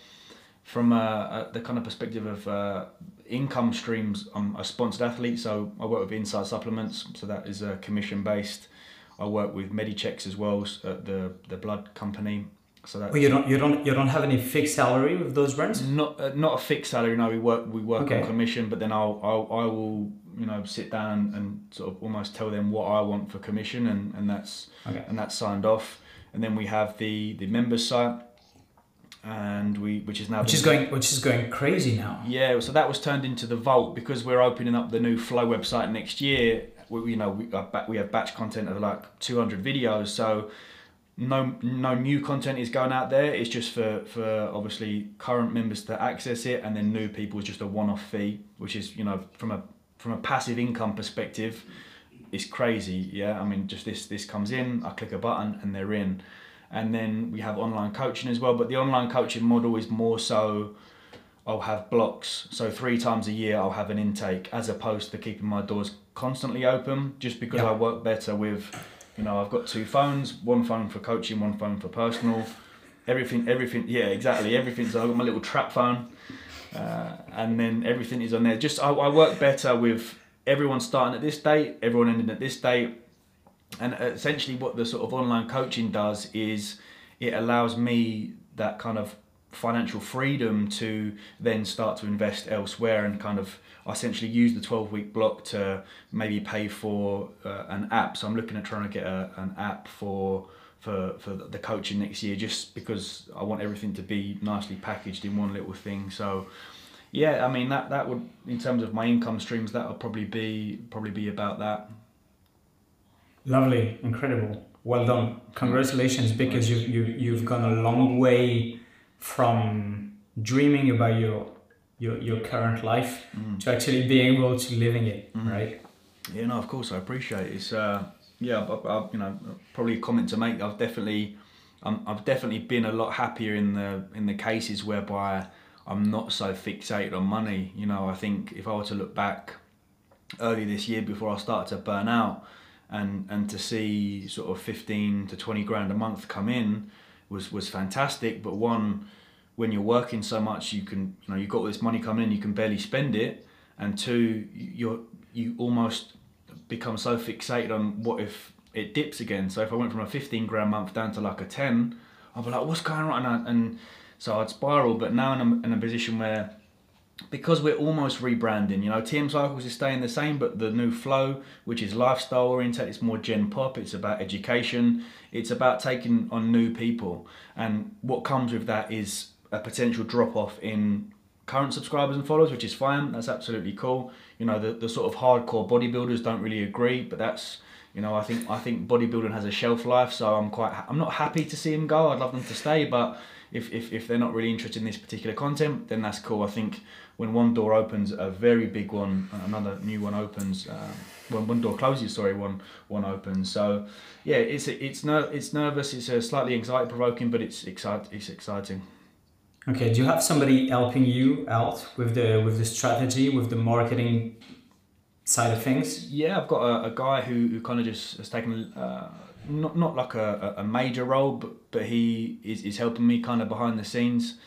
from a, a, the kind of perspective of uh, income streams, I'm a sponsored athlete, so I work with Inside Supplements, so that is a commission based. I work with Medichecks as well, at the the blood company. So that well, you don't you don't you don't have any fixed salary with those brands. Not uh, not a fixed salary. No, we work we work okay. on commission, but then I'll, I'll I will you know sit down and sort of almost tell them what I want for commission, and and that's okay. and that's signed off. And then we have the the members site and we which is now which is going which is going crazy now. Yeah, so that was turned into the vault because we're opening up the new Flow website next year. We, you know we we have batch content of like 200 videos, so no no new content is going out there. It's just for for obviously current members to access it, and then new people is just a one-off fee, which is you know from a from a passive income perspective, it's crazy. Yeah, I mean just this this comes in, I click a button and they're in and then we have online coaching as well. But the online coaching model is more so I'll have blocks. So three times a year I'll have an intake as opposed to keeping my doors constantly open just because yep. I work better with you know, I've got two phones, one phone for coaching, one phone for personal. Everything everything yeah, exactly. Everything's I've got my little trap phone. Uh, and then everything is on there. Just I, I work better with everyone starting at this date, everyone ending at this date, and essentially what the sort of online coaching does is it allows me that kind of financial freedom to then start to invest elsewhere and kind of essentially use the 12 week block to maybe pay for uh, an app so i'm looking at trying to get a, an app for for for the coaching next year just because i want everything to be nicely packaged in one little thing so yeah i mean that that would in terms of my income streams that would probably be probably be about that Lovely, incredible. Well done. Congratulations because you you you've gone a long way from dreaming about your your, your current life mm. to actually being able to living it, mm. right? Yeah, no, of course I appreciate it. It's uh yeah, I, I, you know, probably a comment to make. I've definitely um, I've definitely been a lot happier in the in the cases whereby I'm not so fixated on money. You know, I think if I were to look back early this year before I started to burn out, and and to see sort of 15 to 20 grand a month come in was was fantastic but one when you're working so much you can you know you've got all this money coming in you can barely spend it and two you're you almost become so fixated on what if it dips again. So if I went from a 15 grand month down to like a 10 I'd be like what's going on? And, I, and so I'd spiral. But now I'm in a position where because we're almost rebranding, you know, TM Cycles is staying the same, but the new flow, which is lifestyle oriented, it's more gen pop, it's about education, it's about taking on new people. And what comes with that is a potential drop off in current subscribers and followers, which is fine, that's absolutely cool. You know, the, the sort of hardcore bodybuilders don't really agree, but that's you know, I think I think bodybuilding has a shelf life, so I'm quite I'm not happy to see them go. I'd love them to stay, but if, if, if they're not really interested in this particular content, then that's cool. I think when one door opens, a very big one, another new one opens. Uh, when one door closes, sorry, one one opens. So yeah, it's it's ner- it's nervous. It's uh, slightly anxiety provoking, but it's excite it's exciting. Okay, do you have somebody helping you out with the with the strategy, with the marketing side of things? Yeah, I've got a, a guy who, who kind of just has taken uh, not not like a, a major role, but but he is, is helping me kind of behind the scenes.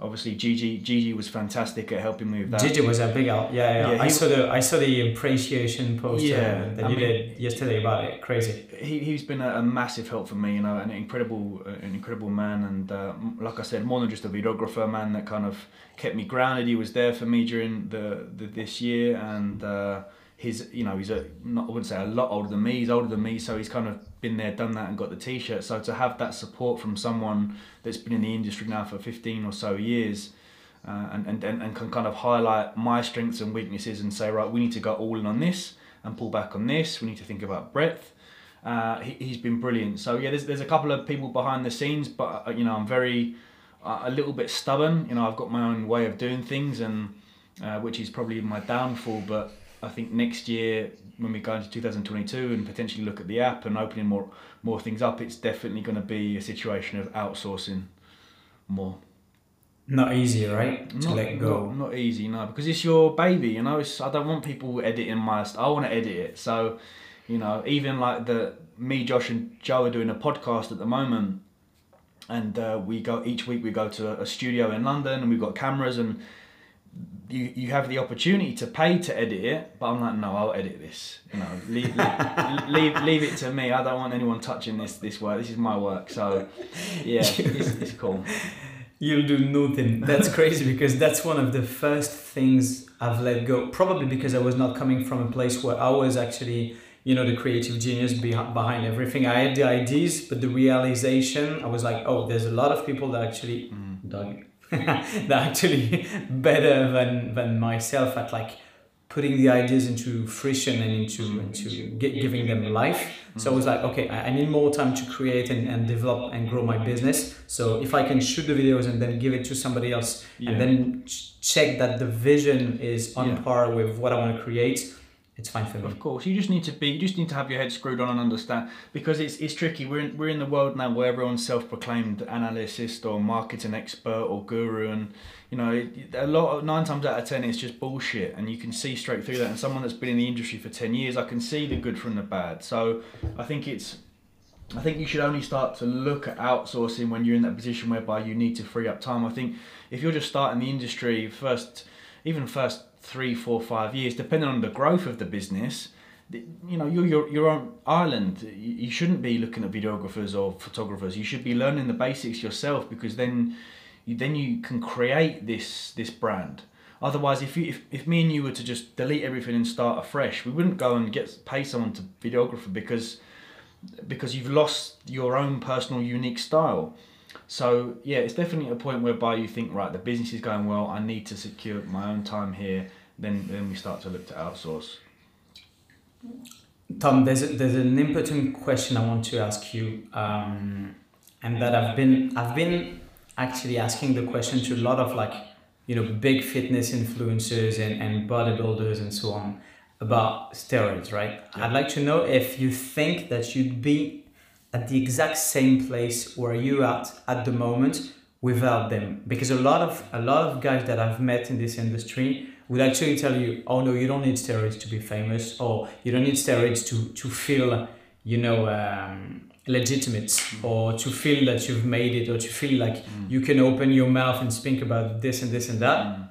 Obviously, Gigi Gigi was fantastic at helping me with that. Gigi was a big help. Yeah, yeah. yeah I saw the I saw the appreciation post yeah, that I you mean, did yesterday about it. Crazy. He he's been a, a, massive help for me. You know, an incredible an incredible man, and uh, like I said, more than just a videographer, man that kind of kept me grounded. He was there for me during the, the this year, and. Uh, his you know he's a not I wouldn't say a lot older than me he's older than me so he's kind of been there done that and got the t-shirt. So to have that support from someone that's been in the industry now for 15 or so years uh, and, and, and, can kind of highlight my strengths and weaknesses and say right we need to go all in on this and pull back on this. We need to think about breadth. Uh, he, he's been brilliant. So yeah there's, there's a couple of people behind the scenes but uh, you know I'm very uh, a little bit stubborn. You know I've got my own way of doing things and uh, which is probably my downfall but I think next year when we go into 2022 and potentially look at the app and opening more more things up, it's definitely going to be a situation of outsourcing more. Not easy, right? To not, let go. Not, not, easy, no, because it's your baby. You know, it's, I don't want people editing my. Stuff I want to edit it. So, you know, even like the me, Josh, and Joe are doing a podcast at the moment, and uh, we go each week. We go to a studio in London, and we've got cameras and you you have the opportunity to pay to edit it, but I'm like, no, I'll edit this. You know, leave leave, leave, leave it to me. I don't want anyone touching this this work. This is my work. So, yeah, it's, it's cool. You'll do nothing. That's crazy because that's one of the first things I've let go. Probably because I was not coming from a place where I was actually, you know, the creative genius behind behind everything. I had the ideas, but the realization, I was like, oh, there's a lot of people that actually, mm. Doug, they're actually better than than myself at like putting the ideas into fruition and into into get, giving them life. So I was like, okay, I, I need more time to create and, and develop and grow my business. So if I can shoot the videos and then give it to somebody else yeah. and then ch- check that the vision is on yeah. par with what I want to create, it's fine for me. Of course, you just need to be. You just need to have your head screwed on and understand because it's, it's tricky. We're in, we're in the world now where everyone's self-proclaimed analyst or marketing expert or guru, and you know a lot of nine times out of ten it's just bullshit, and you can see straight through that. And someone that's been in the industry for ten years, I can see the good from the bad. So I think it's. I think you should only start to look at outsourcing when you're in that position whereby you need to free up time. I think if you're just starting the industry first, even first three, four, five years, depending on the growth of the business, you know, you're your your own island. You shouldn't be looking at videographers or photographers. You should be learning the basics yourself because then, you, then you can create this this brand. Otherwise, if you if, if me and you were to just delete everything and start afresh, we wouldn't go and get pay someone to videographer because because you've lost your own personal unique style. So yeah, it's definitely a point whereby you think, right, the business is going well. I need to secure my own time here. Then then we start to look to outsource. Tom, there's a, there's an important question I want to ask you, um, and that I've been I've been actually asking the question to a lot of like you know big fitness influencers and, and bodybuilders and so on about steroids, right? Yeah. I'd like to know if you think that you'd be at the exact same place where you at at the moment without them because a lot of a lot of guys that I've met in this industry would actually tell you oh no you don't need steroids to be famous or you don't need steroids to to feel you know um, legitimate mm. or to feel that you've made it or to feel like mm. you can open your mouth and speak about this and this and that mm.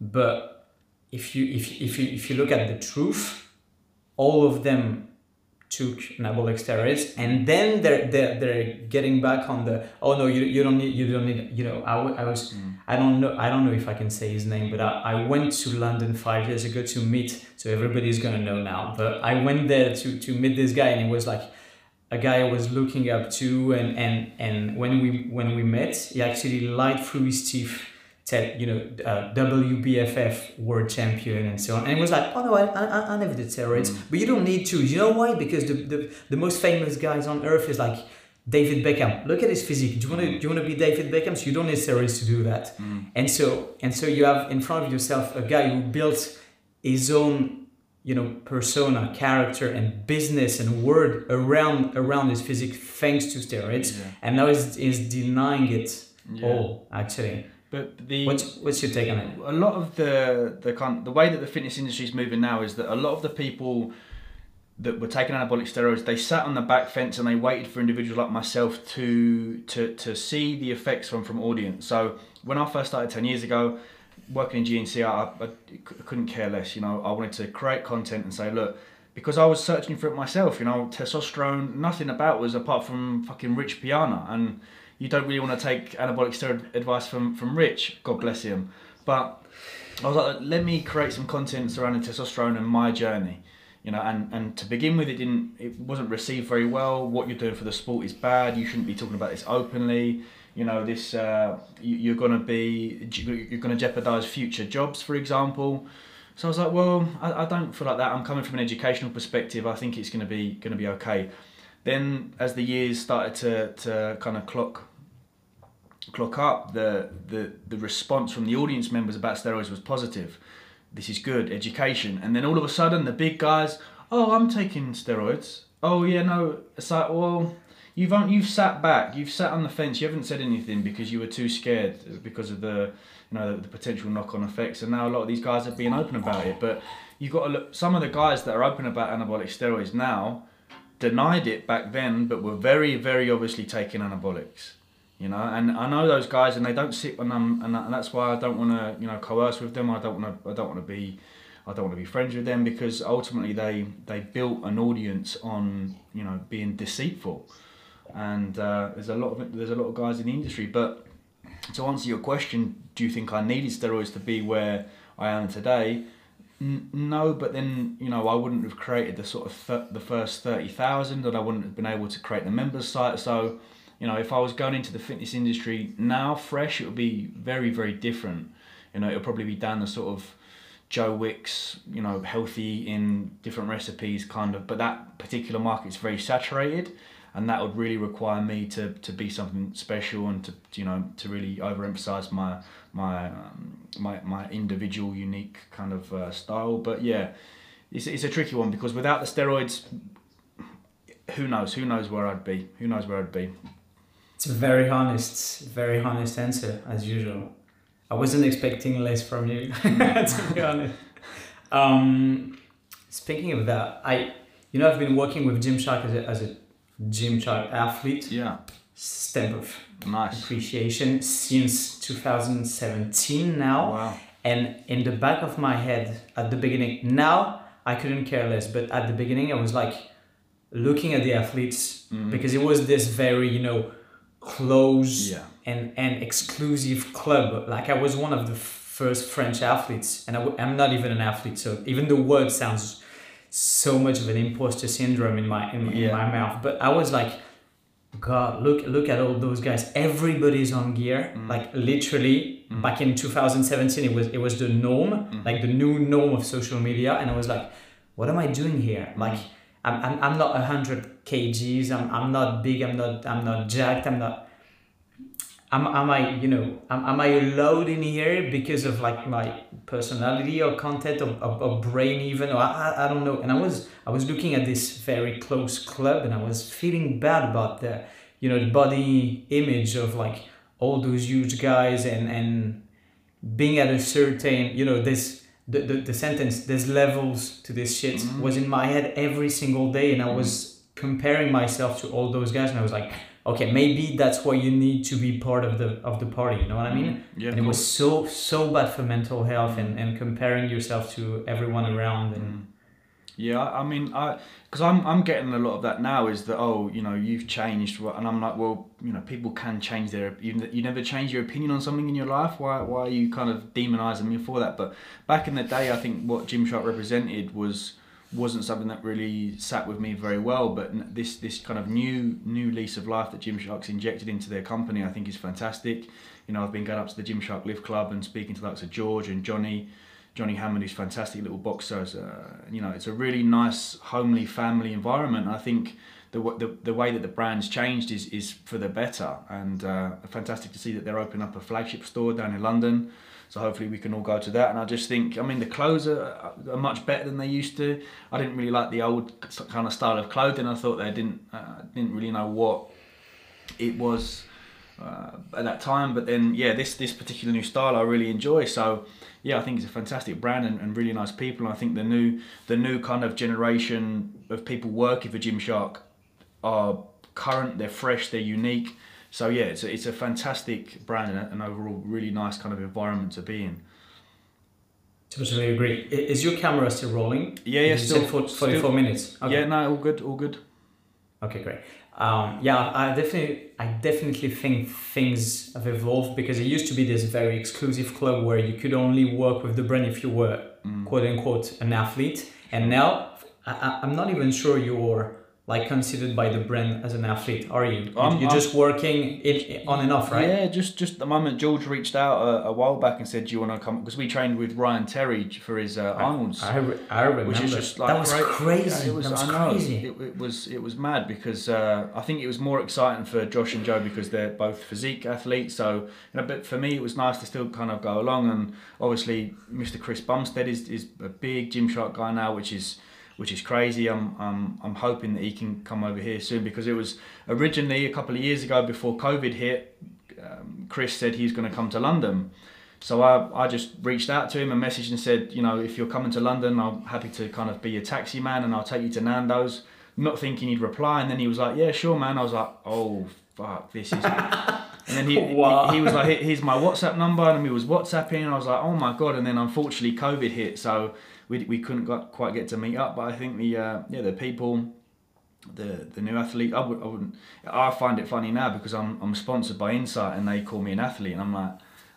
but if you if, if you if you look at the truth all of them took anabolic steroids and then they're, they're they're getting back on the oh no you, you don't need you don't need you know I, I was mm. I don't know I don't know if I can say his name but I, I went to London five years ago to meet so everybody's gonna know now but I went there to to meet this guy and he was like a guy I was looking up to and and and when we when we met he actually lied through his teeth said, you know, uh, WBFF world champion and so on. And it was like, oh no, I, I, I never did steroids. Mm. But you don't need to. You know why? Because the, the, the most famous guys on earth is like David Beckham. Look at his physique. Do you want to do you want to be David Beckham? So you don't need steroids to do that. Mm. And so and so you have in front of yourself a guy who built his own you know persona, character, and business and word around around his physique thanks to steroids, Yeah. and now is is denying it Yeah. all actually. But the What's what's your take on it? a lot of the the kind the way that the fitness industry is moving now is that a lot of the people that were taking anabolic steroids they sat on the back fence and they waited for individuals like myself to to to see the effects from from audience. So when i first started 10 years ago working in gnc I, I, I couldn't care less you know. I wanted to create content and say look because i was searching for it myself you know. Testosterone nothing about was apart from fucking rich piana and you don't really want to take anabolic steroid advice from from rich god bless him but I was like, let me create some content surrounding testosterone and my journey, you know. And, and to begin with, it didn't, it wasn't received very well. What you're doing for the sport is bad. You shouldn't be talking about this openly. You know, this uh, you, you're gonna be, you're gonna jeopardize future jobs, for example. So I was like, well, I, I don't feel like that. I'm coming from an educational perspective. I think it's gonna be gonna be okay. Then, as the years started to to kind of clock clock up, the, the, the response from the audience members about steroids was positive. This is good, education. And then all of a sudden, the big guys, oh, I'm taking steroids. Oh, yeah, no. It's like, well, you've, on- you've sat back, you've sat on the fence, you haven't said anything because you were too scared because of the, you know, the, the potential knock-on effects. And now a lot of these guys are being open about it. But you've got to look, some of the guys that are open about anabolic steroids now denied it back then, but were very, very obviously taking anabolics you know and i know those guys and they don't sit them and, and that's why i don't want to you know coerce with them. I don't want to i don't want to be i don't want to be friends with them because ultimately they they built an audience on you know being deceitful. And uh, there's a lot of there's a lot of guys in the industry. But to answer your question do you think i needed steroids to be where i am today? No, but then you know I wouldn't have created the sort of th- the first thirty thousand, and I wouldn't have been able to create the members site. So you know, if I was going into the fitness industry now, fresh, it would be very, very different. You know, it would probably be down the sort of Joe Wicks, you know, healthy in different recipes kind of, but that particular market's very saturated and that would really require me to, to be something special and to, you know, to really overemphasize my, my, um, my, my individual unique kind of uh, style. But yeah, it's, it's a tricky one because without the steroids, who knows? Who knows where I'd be? Who knows where I'd be? It's a very honest, very honest answer as usual. I wasn't expecting less from you, to be honest. Um, speaking of that, I, you know, I've been working with Gymshark as a, as a Gymshark athlete, Yeah, stamp of nice. appreciation since 2017 now. Wow. And in the back of my head at the beginning, now I couldn't care less, but at the beginning I was like looking at the athletes Mhm. because it was this very, you know, close Yeah. and, and exclusive club. Like I was one of the first French athletes, and I w- I'm not even an athlete, so even the word sounds so much of an imposter syndrome in my in, in my mouth. But I was like, God, look look at all those guys. Everybody's on gear. Mm. Like literally, Mm. back in 2017, it was it was the norm, Mm. like the new norm of social media, and I was like, what am I doing here? Mm. Like. I'm, I'm, I'm not 100 kgs. I'm, I'm not big. I'm not i'm not jacked. I'm not am, am i you know am, am i allowed in here because of like my personality or content or, or, or brain even? Or I, I- don't know. And i was i was looking at this very close club and i was feeling bad about the you know the body image of like all those huge guys and and being at a certain you know this the, the, the sentence there's levels to this shit Mhm. was in my head every single day and i was comparing myself to all those guys and i was like okay maybe that's why you need to be part of the of the party you know what i mean Yeah, and it was so so bad for mental health and, and comparing yourself to everyone around and Mm. Yeah, I mean, I because I'm I'm getting a lot of that now. Is that oh, you know, you've changed, and I'm like, well, you know, people can change their. You, you never change your opinion on something in your life. Why why are you kind of demonizing me for that? But back in the day, I think what Gymshark represented was wasn't something that really sat with me very well. But this this kind of new new lease of life that Gymshark's injected into their company, I think is fantastic. You know, I've been going up to the Gymshark Lift Club and speaking to like of George and Johnny Johnny Hammond, who's fantastic little boxer. Uh, you know, it's a really nice, homely, family environment. I think the, the, the way that the brand's changed is, is for the better. And uh, fantastic to see that they're opening up a flagship store down in London. So hopefully we can all go to that. And I just think, I mean, the clothes are, are much better than they used to. I didn't really like the old kind of style of clothing. I thought they didn't uh, didn't really know what it was uh, at that time. But then, yeah, this this particular new style I really enjoy. So yeah, I think it's a fantastic brand and, and really nice people. And I think the new the new kind of generation of people working for Gymshark are current, they're fresh, they're unique. So yeah, it's a, it's a fantastic brand and an overall really nice kind of environment to be in. Totally agree. Is your camera still rolling? Yeah, yeah, still for 44 still, minutes. Okay. Yeah, no, all good, all good. Okay, great. Um, yeah, I definitely, I definitely think things have evolved because it used to be this very exclusive club where you could only work with the brand if you were mm. quote unquote an athlete, and now I, I'm not even sure you're like considered by the brand as an athlete are you? Um, you're just working it on and off right? Yeah just just the moment george reached out a, a while back and said do you want to come? Because we trained with ryan terry for his uh, arnold's I, I, I remember which is just like that was great. crazy. Yeah, it was, that was I crazy. It, it, was it was mad because uh, i think it was more exciting for josh and joe because they're both physique athletes. So you know but for me it was nice to still kind of go along. And obviously mr chris bumstead is, is a big gymshark guy now which is which is crazy. I'm, I'm, I'm hoping that he can come over here soon because it was originally a couple of years ago before COVID hit, um, Chris said he's going to come to London. So I, I just reached out to him and messaged and said, you know, if you're coming to London, I'm happy to kind of be your taxi man and I'll take you to Nando's. Not thinking he'd reply, and then he was like, "Yeah, sure, man." I was like, "Oh, fuck, this is." and then he, he, he was like, "Here's my WhatsApp number," and he was WhatsApping, and I was like, "Oh my god!" And then unfortunately, COVID hit, so we, we couldn't got, quite get to meet up. But I think the uh, yeah the people, the the new athlete, I, would, I wouldn't. I find it funny now because I'm I'm sponsored by Insight and they call me an athlete, and I'm like.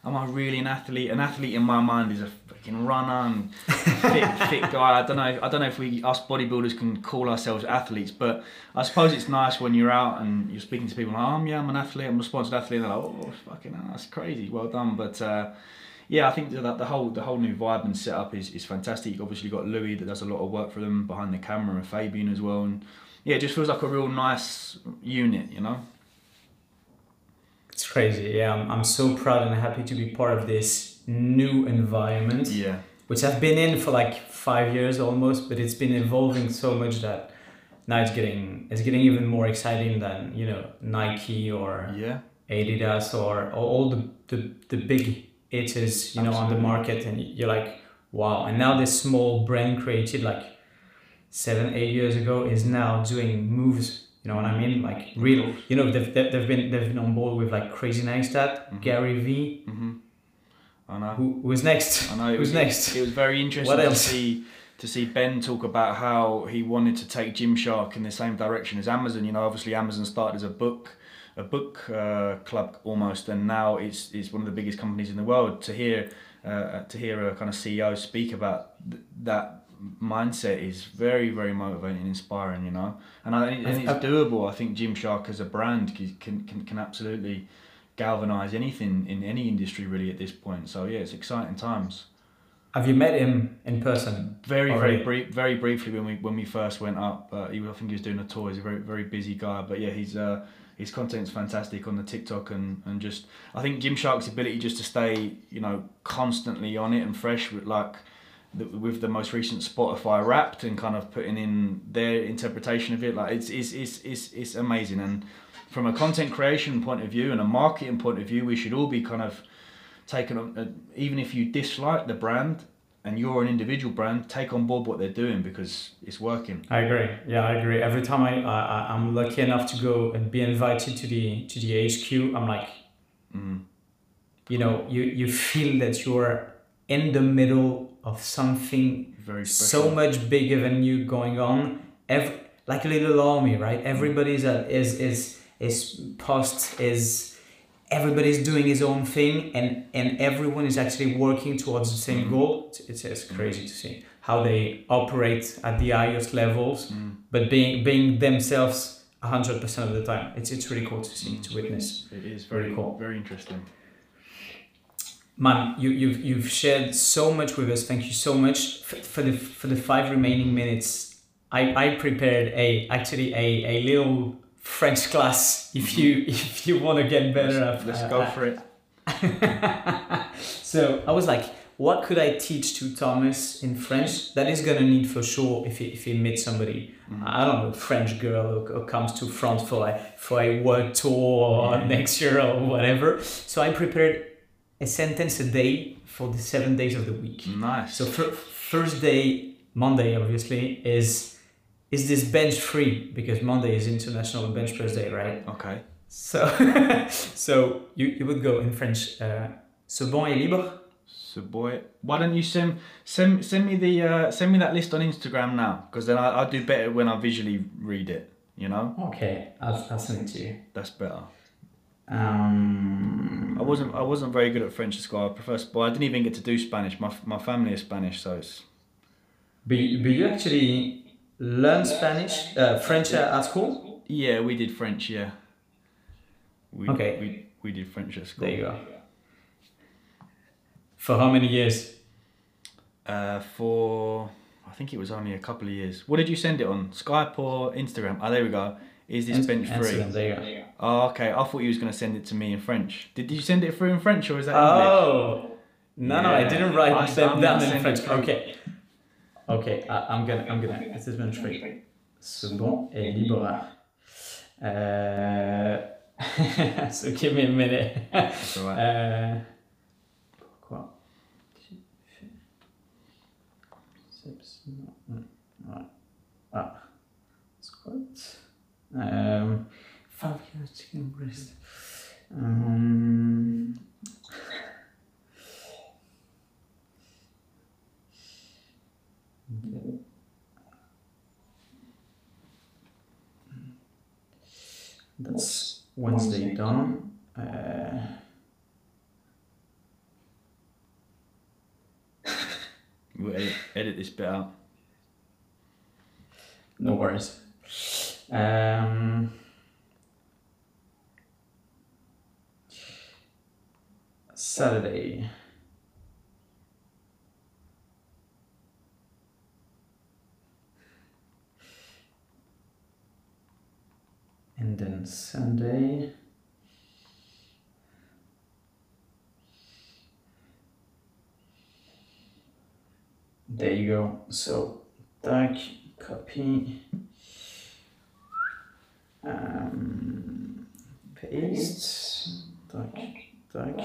Am I really an athlete? An athlete in my mind is a fucking runner and fit, fit guy. I don't know. I don't know if we us bodybuilders can call ourselves athletes, but I suppose it's nice when you're out and you're speaking to people like, "Oh, yeah, I'm an athlete. I'm a sponsored athlete." And they're like, "Oh, fucking, that's crazy. Well done." But uh, yeah, I think that the whole the whole new vibe and setup is, is fantastic. You've obviously got Louis that does a lot of work for them behind the camera and Fabian as well, and yeah, it just feels like a real nice unit, you know. It's crazy. Yeah, I'm, I'm so proud and happy to be part of this new environment. Yeah. Which I've been in for like five years almost, but it's been evolving so much that now it's getting it's getting even more exciting than you know Nike or yeah Adidas or, or all the, the the big it is you know on the market and you're like wow. And now this small brand created like seven eight years ago is now doing moves you know what I mean? Like real you know they've, they've been they've been on board with like Casey Neistat mm-hmm. Gary V. Mm-hmm. I know. Who, who's next? I know who's was, next? it was very interesting to see to see Ben talk about how he wanted to take Gymshark in the same direction as Amazon. You know obviously Amazon started as a book a book uh, club almost, and now it's it's one of the biggest companies in the world. To hear uh, to hear a kind of CEO speak about th- that mindset is very very motivating and inspiring you know? And, I, and it's doable. I think Gymshark as a brand can, can, can absolutely galvanize anything in any industry really at this point. So yeah it's exciting times. Have you met him in person very already? very brief very briefly when we when we first went up. Uh, he, I think he was doing a tour. He's a very very busy guy. But yeah he's uh, his content's fantastic on the TikTok and, and just I think Gymshark's ability just to stay you know constantly on it and fresh with like the, with the most recent Spotify Wrapped and kind of putting in their interpretation of it like it's it's it's it's, it's amazing. And from a content creation point of view and a marketing point of view we should all be kind of taken on uh, even if you dislike the brand and you're an individual brand, take on board what they're doing because it's working. I agree. Yeah, I agree. Every time I, I I'm lucky enough to go and be invited to the to the HQ, I'm like, mm. you know, you you feel that you're in the middle of something very so much bigger than you going on. Every like a little army, right? Everybody's a, is is is post is everybody's doing his own thing and and everyone is actually working towards the same mm. goal it's, it's crazy to see how they operate at the highest levels mm. but being being themselves 100% of the time it's it's really cool to see to witness it is very, very cool very interesting man, you, you've you've shared so much with us. Thank you so much for, for the for the five remaining minutes. I, I prepared a actually a, a little French class if you mm-hmm. if you want to get better. At- let's uh, go uh, for it. so I was like, what could I teach to Thomas in French that is gonna need for sure if he, if he meets somebody, mm-hmm. I don't know, French girl who, who comes to France for a, for a world tour or next year or whatever. So I prepared a sentence a day for the seven days of the week. Nice. So fir- first day, Monday obviously, is is this bench free because Monday is International Bench Press Day, right? okay. So, so you, you would go in French. Uh, Ce banc est libre. So boy, why don't you send send send me the uh, send me that list on Instagram now? Because then I I do better when I visually read it. You know, Okay, I'll, I'll send it to you. that's better. Um, I wasn't I wasn't very good at French at school. I prefer, but I didn't even get to do Spanish. My my family is Spanish, so it's but, but you actually learn Spanish, uh, French at school? yeah. We did French, yeah. We, Okay. We we did French at school. There you go. For how many years? Uh, for I think it was only a couple of years. What did you send it on? Skype or Instagram? Oh, there we go. Is this bench free? Instagram, there you go. Oh, okay. I thought you was gonna send it to me in French. Did you send it through in French or is that English? Oh, no, no, I didn't write I- them down in French. Okay, okay, I, I'm gonna, I'm gonna. This is bench free. Ce banc est libre. Uh, so give me a minute. That's alright. Euh, pourquoi tu fais Seps- non, non, ouais. Ah. Squat. Um, five kilos chicken breast. Um, okay. That's Wednesday done. Uh, We'll edit, edit this bit out. No worries. Um, Saturday. And then Sunday. There you go. So, tac, copy, um, paste, tac, tac.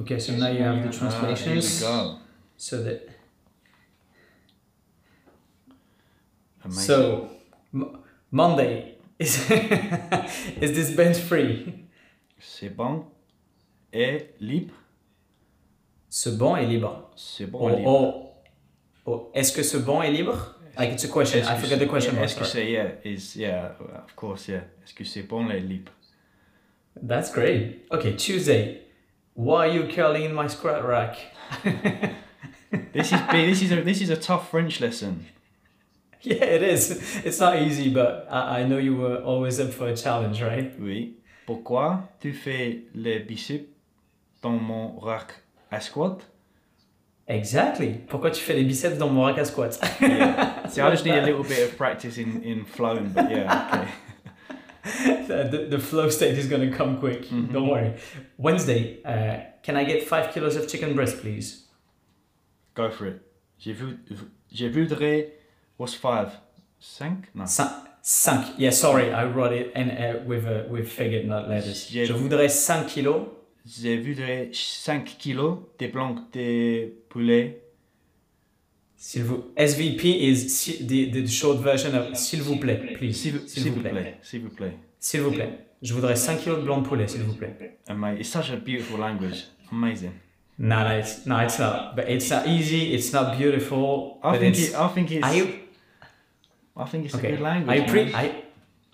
Okay, so now you have the translations. Ah, go. So that Amazing. so M- Monday is is this bench free? C'est bon et libre. Ce banc est libre. C'est bon oh, Or, et libre. or, or est-ce que ce banc est libre? Like it's a question. I forgot the question yeah. Est-ce que c'est yeah is yeah of course yeah. Est-ce que c'est bon et libre? That's great. Okay, Tuesday. Why are you curling in my squat rack? This is. This is a this is a tough French lesson. Yeah, it is. It's not easy, but I, I know you were always up for a challenge, right? Oui. Pourquoi tu fais les biceps dans mon rack à squat? Exactly. Pourquoi tu fais les biceps dans mon rack à squat? Yeah. See, I just need a little bit of practice in in flowing, but yeah, okay. the, the flow state is going to come quick. Mhm. Don't worry. Wednesday, uh, can I get five kilos of chicken breast, please? Go for it. Je voudrais. What's five? Cinq? No. Cinq. Yeah, sorry, I wrote it and uh, with uh, with figure, not letters. Je voudrais 5 kilos. Je voudrais 5 kilos de blanc de poulet. S'il vous... SVP is the, the short version of s'il vous plaît, please. S'il vous, s'il vous plaît. S'il vous plaît. S'il vous plaît. Je voudrais 5 kilos de blanc de poulet, s'il vous plaît. Amazing. It's such a beautiful language. Amazing. No, no, it's, no, it's not. But it's not easy. It's not beautiful. I think it, I think it's I, I think it's a good language. I, man. I,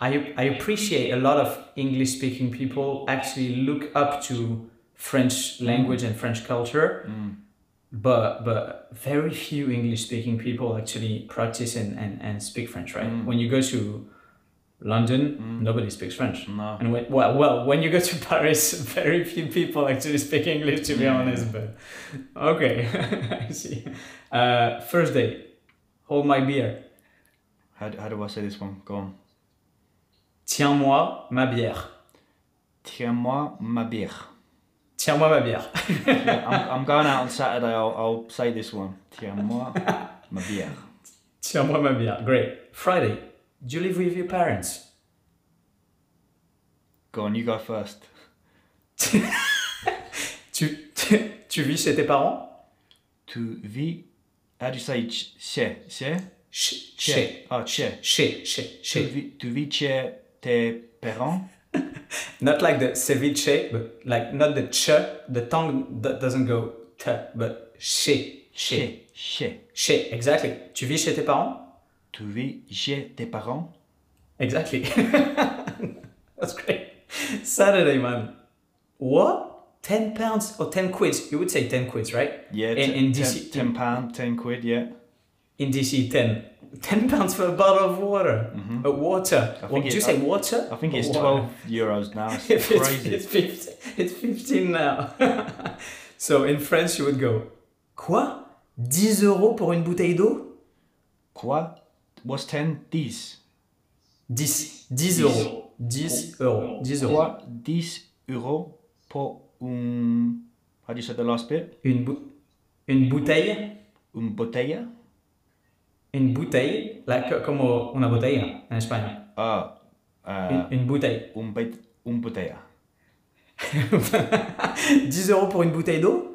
I, I appreciate a lot of English speaking people actually look up to French language and French culture, Mm. but but very few English speaking people actually practice and, and, and speak French, right? Mm. When you go to London, nobody speaks French. No. And when, well, well, when you go to Paris, very few people actually speak English, to be Yeah. honest. But okay, I see. Uh, first day, hold my beer. How, how do I say this one? Go on. Tiens-moi ma bière. Tiens-moi ma bière. Tiens-moi ma bière. Yeah, I'm, I'm going out on Saturday. I'll, I'll say this one. Tiens-moi ma bière. Tiens-moi ma bière. Great. Friday, do you live with your parents? Go on, you go first. Tu, tu, tu vis chez tes parents? Tu vis. How do you say ch- chez? Chez? Chez. Chez. Oh, chez. Chez. Ah, chez. Tu Chez. vis, tu vis chez tes parents? Not like the ceviche, but like not the ch. The tongue doesn't go t, but chez. Chez. Chez. Chez. Chez. Exactly. Tu vis chez tes parents? Tu vis chez tes parents? Exactly. That's great. Saturday, man. What? 10 pounds or 10 quids? You would say 10 quids, right? Yeah, In- in DC ten pound, ten quid. Yeah. In DC, 10. 10 pounds for a bottle of water. Uh, water. did you say water? I think it's water? twelve euros now. It's If crazy. it's, 15, it's 15 now. so in French, you would go, Quoi? 10 euros pour une bouteille d'eau? Quoi? What's ten? Dix. 10. 10 euros. 10 euros. 10 euros. Quoi? Dix euros pour un. How do you say the last bit? Une, bou- une bouteille? Une bouteille. Like, como una botella en español. Ah, uh, Une, une bouteille. un, un botella. 10 euros pour une bouteille d'eau?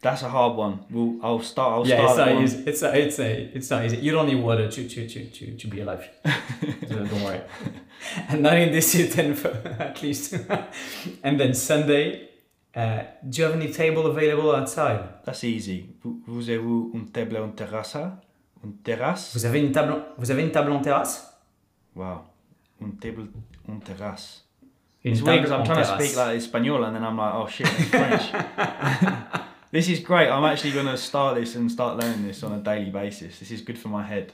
That's a hard one. We'll, I'll start. I'll Yeah, it's not easy. It's, not, it's, a, it's not easy. You don't need water to, to, to, to, to be alive. so don't worry. And not in this season, at least. and then Sunday, uh, do you have any table available outside? That's easy. Vous, vous avez un table en terrasse? Un terrasse? Vous avez une table, vous avez une table en terrasse? Wow. Un table en terrasse. It's weird because I'm en trying to speak like Espanol and then I'm like, oh shit, it's French. this is great. I'm actually going to start this and start learning this on a daily basis. This is good for my head.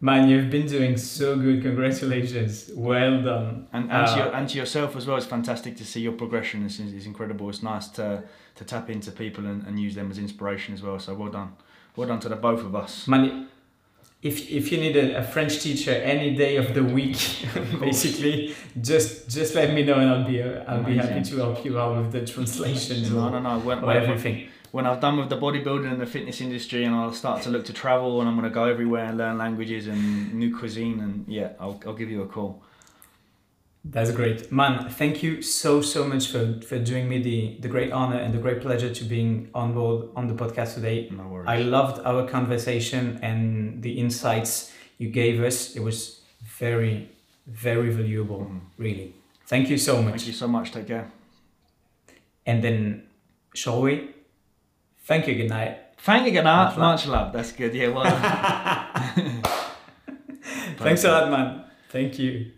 Man, you've been doing so good. Congratulations. Well done. And, and, to Uh, your, and to yourself as well, it's fantastic to see your progression. It's, it's incredible. It's nice to, to tap into people and, and use them as inspiration as well. So well done. Well done to the both of us. Money. if, if you need a, a French teacher any day of the week, basically, just just let me know and I'll be uh, I'll be happy to help you out with the translations No, no, no. When, or when, everything. when I've done with the bodybuilding and the fitness industry and I'll start to look to travel and I'm going to go everywhere and learn languages and new cuisine and yeah, I'll, I'll give you a call. That's great, man. Thank you so so much for for doing me the the great honor and the great pleasure to being on board on the podcast today. No worries. I loved our conversation and the insights you gave us. It was very very valuable, mm-hmm. really. Thank you so much. Thank you so much. Take care. And then, shall we? Thank you. Good night. Thank you, good night. Much love. Much love. That's good. Yeah, well. Thanks a lot, man. Thank you.